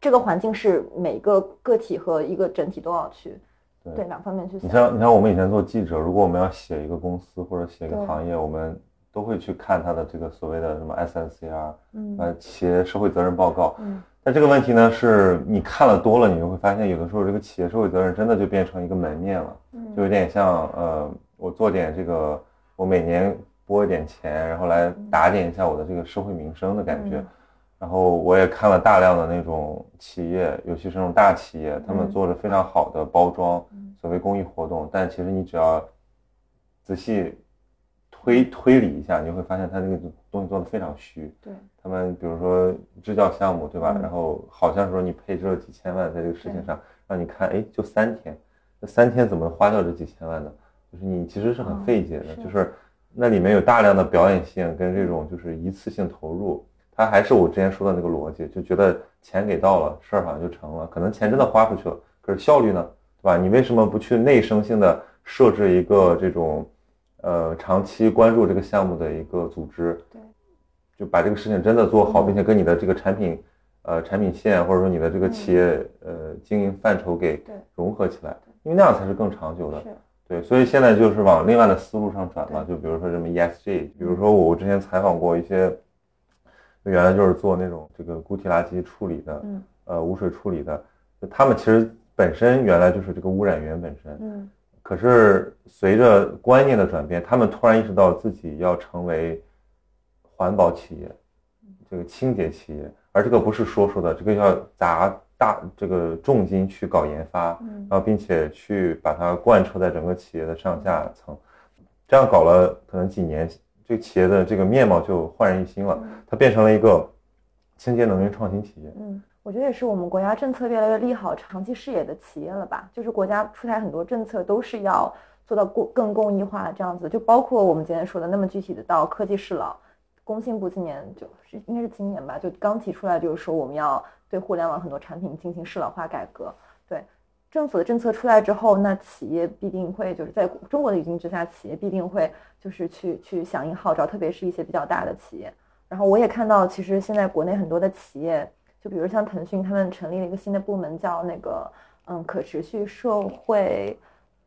这个环境是每个个体和一个整体都要去对对两方面去想。你像你像我们以前做记者，如果我们要写一个公司或者写一个行业，我们都会去看他的这个所谓的什么 SNCR，嗯呃，企业社会责任报告。嗯但这个问题呢，是你看了多了，你就会发现，有的时候这个企业社会责任真的就变成一个门面了，就有嗯点像呃，我做点这个，我每年拨一点钱，然后来打点一下我的这个社会民生的感觉。嗯。然后我也看了大量的那种企业，尤其是那种大企业，他们嗯。做着非常好的包装嗯，所谓公益活动，但其实你只要仔细推推理一下，你就会发现他那个东西做的非常虚。对他们比如说支教项目，对吧？嗯然后好像说你配置了几千万在这个事情上，让你看，哎，就三天，那三天怎么花掉这几千万呢？就是你其实是很哦费解的，是就是那里面有大量的表演性跟这种就是一次性投入，它还是我之前说的那个逻辑，就觉得钱给到了，事儿好像就成了，可能钱真的花出去了，可是效率呢，对吧？你为什么不去内生性的设置一个这种呃长期关注这个项目的一个组织？对，就把这个事情真的做好，嗯并且跟你的这个产品，呃，产品线或者说你的这个企业呃经营范畴给对。融合起来，因为那样才是更长久的。对，所以现在就是往另外的思路上转嘛，就比如说什么 ESG，比如说我之前采访过一些，原来就是做那种这个固体垃圾处理的，嗯。呃，污水处理的，就他们其实本身原来就是这个污染源本身，嗯可是随着观念的转变，他们突然意识到自己要成为环保企业，这个清洁企业，而这个不是说说的，这个要砸大这个重金去搞研发，嗯然后并且去把它贯彻在整个企业的上下层，这样搞了可能几年，这个企业的这个面貌就焕然一新了，它变成了一个清洁能源创新企业。嗯，我觉得也是我们国家政策越来越利好长期视野的企业了吧？就是国家出台很多政策都是要做到更更公益化这样子，就包括我们今天说的那么具体的到科技适老，工信部今年就是应该是今年吧，就刚提出来就是说我们要对互联网很多产品进行适老化改革。对，政府的政策出来之后，那企业必定会就是在中国的语境之下，企业必定会就是去去响应号召，特别是一些比较大的企业。然后我也看到，其实现在国内很多的企业，就比如像腾讯，他们成立了一个新的部门，叫那个嗯可持续社会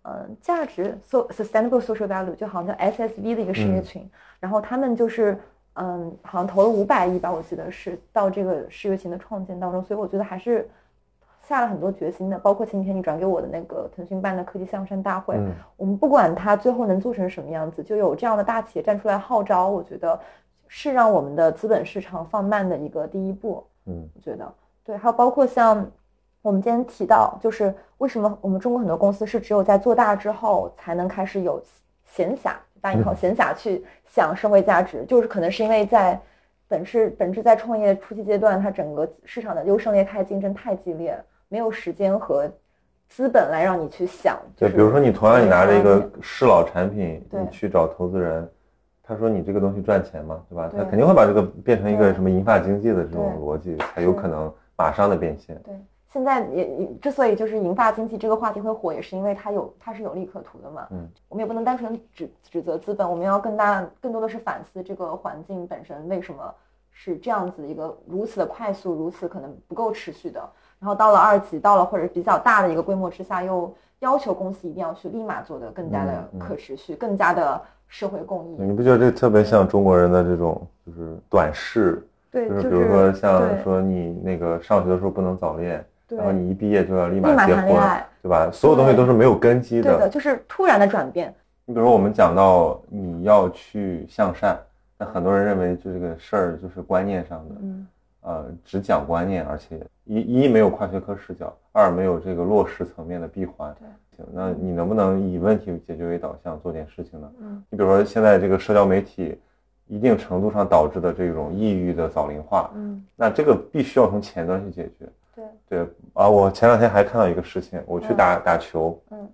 嗯价值 so sustainable social value，就好像叫 SSV 的一个事业群。然后他们就是嗯好像投了五百亿吧，我记得是到这个事业群的创建当中，所以我觉得还是下了很多决心的。包括前几天你转给我的那个腾讯办的科技向善大会，嗯，我们不管它最后能做成什么样子，就有这样的大企业站出来号召，我觉得是让我们的资本市场放慢的一个第一步。嗯，我觉得对，还有包括像我们今天提到，就是为什么我们中国很多公司是只有在做大之后才能开始有闲暇（大引号闲暇）去想社会价值，就是可能是因为在本质本质在创业初期阶段，它整个市场的优胜劣汰竞争太激烈，没有时间和资本来让你去想。就对，比如说你同样你拿着一个商业适老产品，你去找投资人，他说你这个东西赚钱嘛，对吧？他肯定会把这个变成一个什么银发经济的这种逻辑，才有可能马上的变现。对，现在也也之所以就是银发经济这个话题会火，也是因为它有它是有利可图的嘛。嗯，我们也不能单纯指指责资本，我们要更大更多的是反思这个环境本身为什么是这样子一个如此的快速，如此可能不够持续的。然后到了二级，到了或者比较大的一个规模之下，又要求公司一定要去立马做的更加的可持续，更加的社会公益。你不觉得这特别像中国人的这种就是短视？对，就是比如说像说你那个上学的时候不能早恋，对然后你一毕业就要立立马结婚对吧？所有东西都是没有根基对的，就是突然的转变。你比如说我们讲到你要去向善，那很多人认为就这个事儿就是观念上的，嗯呃，只讲观念，而且一一没有跨学科视角，二没有这个落实层面的闭环。对行，那你能不能以问题解决为导向做点事情呢？嗯你比如说现在这个社交媒体一定程度上导致的这种抑郁的早龄化，嗯，那这个必须要从前端去解决。对，对啊，我前两天还看到一个事情，我去打、打球，嗯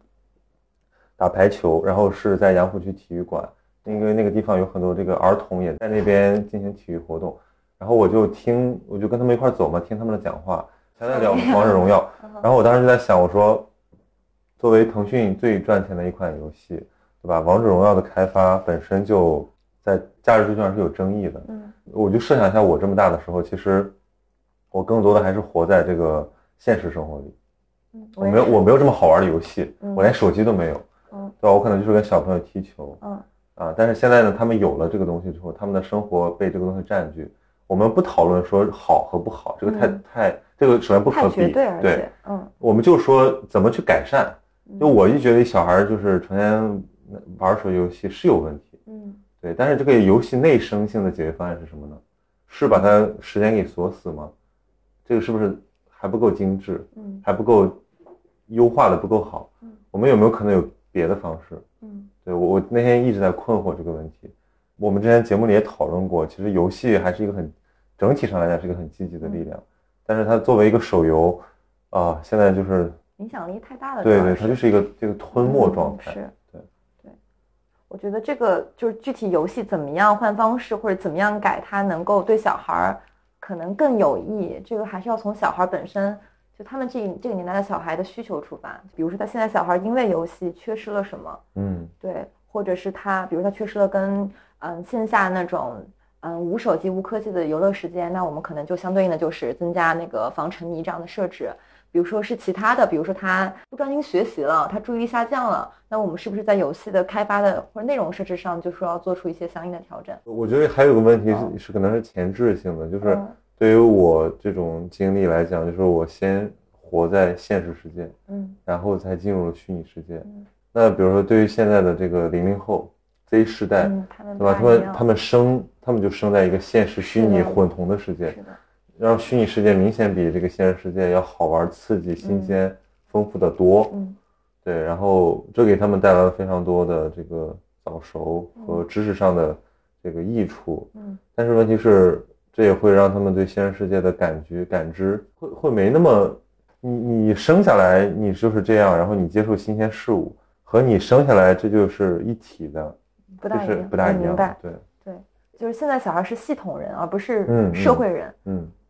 打排球，然后是在杨浦区体育馆，因为那个地方有很多这个儿童也在那边进行体育活动，然后我就听，我就跟他们一块儿走嘛，听他们的讲话，还在聊王者荣耀，然后我当时就在想，我说，作为腾讯最赚钱的一款游戏，对吧？王者荣耀的开发本身就在价值追求上是有争议的，嗯我就设想一下，我这么大的时候，其实我更多的还是活在这个现实生活里。嗯，我没有，我没有这么好玩的游戏，嗯我连手机都没有，嗯对吧？我可能就是跟小朋友踢球嗯啊。但是现在呢，他们有了这个东西之后，他们的生活被这个东西占据。我们不讨论说好和不好，这个太、嗯太这个首先不太可比，绝对，我们就说怎么去改善。就我就觉得小孩就是成天玩手机游戏是有问题，嗯对，但是这个游戏内生性的解决方案是什么呢？是把它时间给锁死吗？这个是不是还不够精致，嗯还不够优化的不够好嗯？我们有没有可能有别的方式？嗯对我，我那天一直在困惑这个问题。我们之前节目里也讨论过，其实游戏还是一个很整体上来讲是一个很积极的力量，但是它作为一个手游，啊、现在就是影响力太大了。对对，它就是一个这个吞没状态。嗯是，对对。我觉得这个就是具体游戏怎么样换方式或者怎么样改，它能够对小孩儿可能更有益。这个还是要从小孩儿本身，就他们这这个年代的小孩的需求出发。比如说他现在小孩因为游戏缺失了什么，嗯对，或者是他，比如他缺失了跟嗯线下那种嗯无手机无科技的游乐时间，那我们可能就相对应的就是增加那个防沉迷这样的设置。比如说是其他的，比如说他不专心学习了，他注意力下降了，那我们是不是在游戏的开发的或者内容设置上，就说要做出一些相应的调整？我觉得还有个问题嗯是，是可能是前置性的，就是嗯对于我这种经历来讲，就是我先活在现实世界，嗯然后才进入了虚拟世界嗯。那比如说，对于现在的这个零零后 Z 世代，嗯，他们对吧？他们他们生他们就生在一个现实虚拟混同的世界是，的，让虚拟世界明显比这个现实世界要好玩、刺激、新鲜、丰富的多。嗯对，然后这给他们带来了非常多的这个早熟和知识上的这个益处。嗯但是问题是，这也会让他们对现实世界的感觉、感知会会没那么，你你生下来你就是这样，然后你接受新鲜事物，和你生下来这就是一体的，不大一样，不大一样我明白。。对，对，就是现在小孩是系统人，而不是嗯社会人。嗯，对。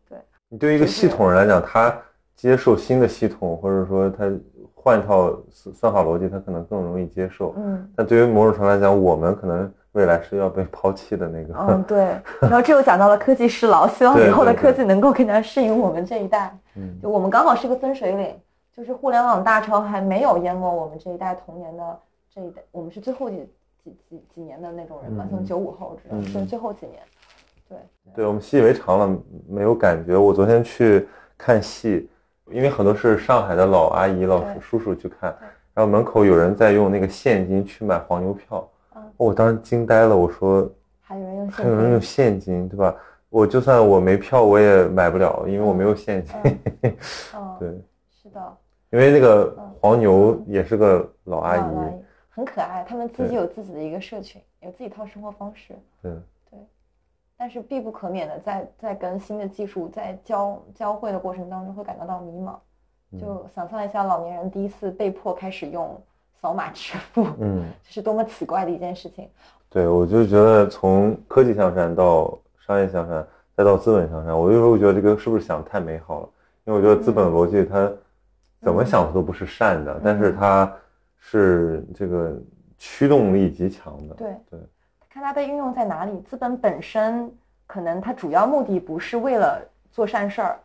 你对于一个系统人来讲，他接受新的系统，或者说他换一套算算法逻辑，他可能更容易接受。嗯但对于某种程度来讲，我们可能未来是要被抛弃的那个。嗯，对。然后这又讲到了科技失劳，希望以后的科技能够更加适应我们这一代。嗯就我们刚好是个分水岭，就是互联网大潮还没有淹没我们这一代童年的这一代，我们是最后几几几几年的那种人嘛，嗯像九五后这种，嗯是最后几年。对，对我们习以为常了，没有感觉。我昨天去看戏，因为很多是上海的老阿姨、老对叔叔去看，然后门口有人在用那个现金去买黄牛票，嗯我当时惊呆了。我说还有人用还有人用现现金，对吧？我就算我没票，我也买不了，因为我没有现金。金，嗯，对，是的，因为那个嗯黄牛也是个老阿老阿姨，很可爱，他们自己有自己的一个社群，有自己一套生活方式。对，但是必不可免的在在跟新的技术在交交汇的过程当中，会感觉到迷茫。嗯就想象一下，老年人第一次被迫开始用扫码支付，嗯，这 是多么奇怪的一件事情。对，我就觉得从科技向善到商业向善，再到资本向善，我有时候觉得这个是不是想太美好了？因为我觉得资本逻辑它怎么想它都不是善的，但是它是这个驱动力极强的。对对，看它被运用在哪里。资本本身可能它主要目的不是为了做善事儿，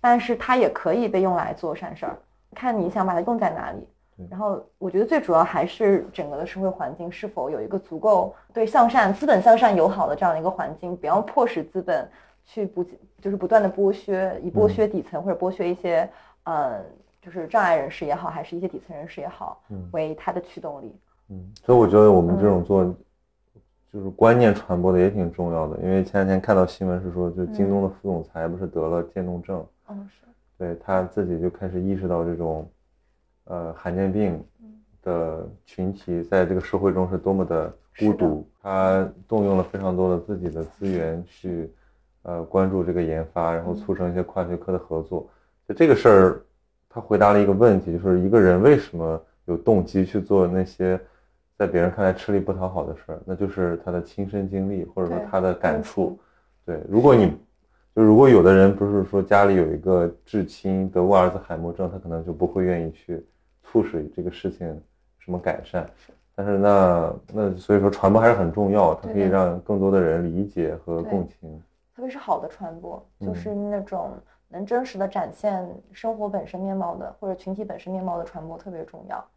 但是它也可以被用来做善事儿，看你想把它用在哪里。然后我觉得最主要还是整个的社会环境是否有一个足够对向善、资本向善友好的这样的一个环境，不要迫使资本去不就是不断的剥削，以剥削底层或者剥削一些呃就是障碍人士也好，还是一些底层人士也好，为它的驱动力。嗯，所以我觉得我们这种做就是观念传播的也挺重要的，因为前两天看到新闻是说，就京东的副总裁不是得了渐冻症，嗯，是，对他自己就开始意识到这种。呃，罕见病的群体在这个社会中是多么的孤独。他动用了非常多的自己的资源去，呃，关注这个研发，然后促成一些跨学科的合作。就这个事儿，他回答了一个问题，就是一个人为什么有动机去做那些在别人看来吃力不讨好的事儿？那就是他的亲身经历，或者说他的感触。对，如果你就如果有的人不是说家里有一个至亲得过阿尔兹海默症，他可能就不会愿意去。促使这个事情什么改善？但是那那所以说传播还是很重要，它可以让更多的人理解和共情。特别是好的传播，就是那种能真实的展现生活本身面貌的，或者群体本身面貌的传播特别重要，就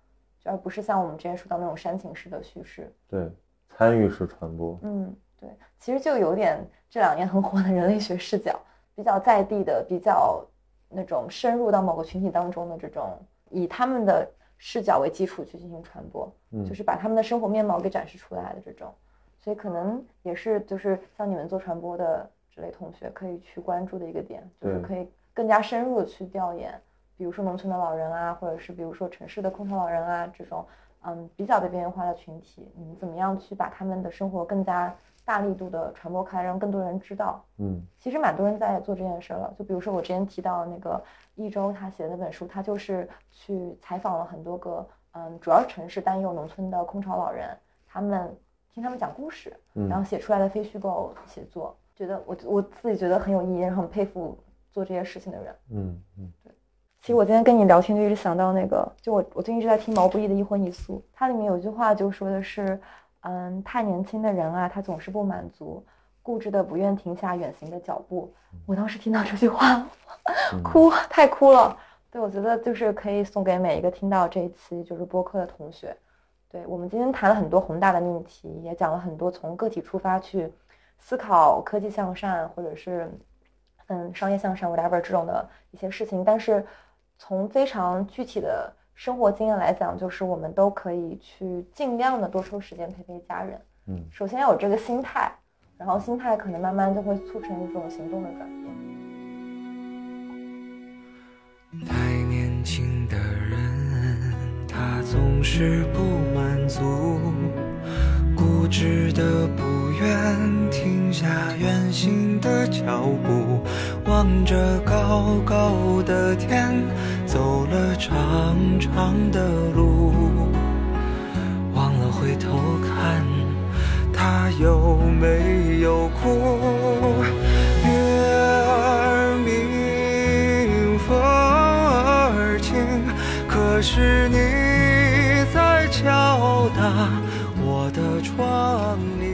而不是像我们之前说到那种煽情式的叙事。对，参与式传播。嗯，对，其实就有点这两年很火的人类学视角，比较在地的，比较那种深入到某个群体当中的这种。以他们的视角为基础去进行传播，就是把他们的生活面貌给展示出来的这种，所以可能也是就是像你们做传播的这类同学可以去关注的一个点，就是可以更加深入的去调研，比如说农村的老人啊，或者是比如说城市的空巢老人啊这种，嗯，比较被边缘化的群体，你们怎么样去把他们的生活更加。大力度的传播开，让更多人知道。嗯，其实蛮多人在做这件事了。就比如说我之前提到那个一周他写的那本书，他就是去采访了很多个，嗯，主要是城市但也有农村的空巢老人，他们听他们讲故事，然后写出来的非虚构写作，觉得我我自己觉得很有意义，然后很佩服做这些事情的人。嗯嗯，对。其实我今天跟你聊天就一直想到那个，就我我最近一直在听毛不易的《一荤一素》，它里面有句话就说的是。嗯，太年轻的人啊，他总是不满足，固执的不愿停下远行的脚步。我当时听到这句话，哭，太哭了。对，我觉得就是可以送给每一个听到这一期就是播客的同学。对我们今天谈了很多宏大的命题，也讲了很多从个体出发去思考科技向善，或者是嗯商业向善 whatever 这种的一些事情。但是从非常具体的。生活经验来讲，就是我们都可以去尽量的多抽时间陪陪家人。嗯，首先要有这个心态，然后心态可能慢慢就会促成一种行动的转变。太年轻的人，他总是不满足，固执的不愿停下远行的脚步，望着高高的天。走了长长的路，忘了回头看，他有没有哭？月儿明，风儿轻，可是你在敲打窗棂。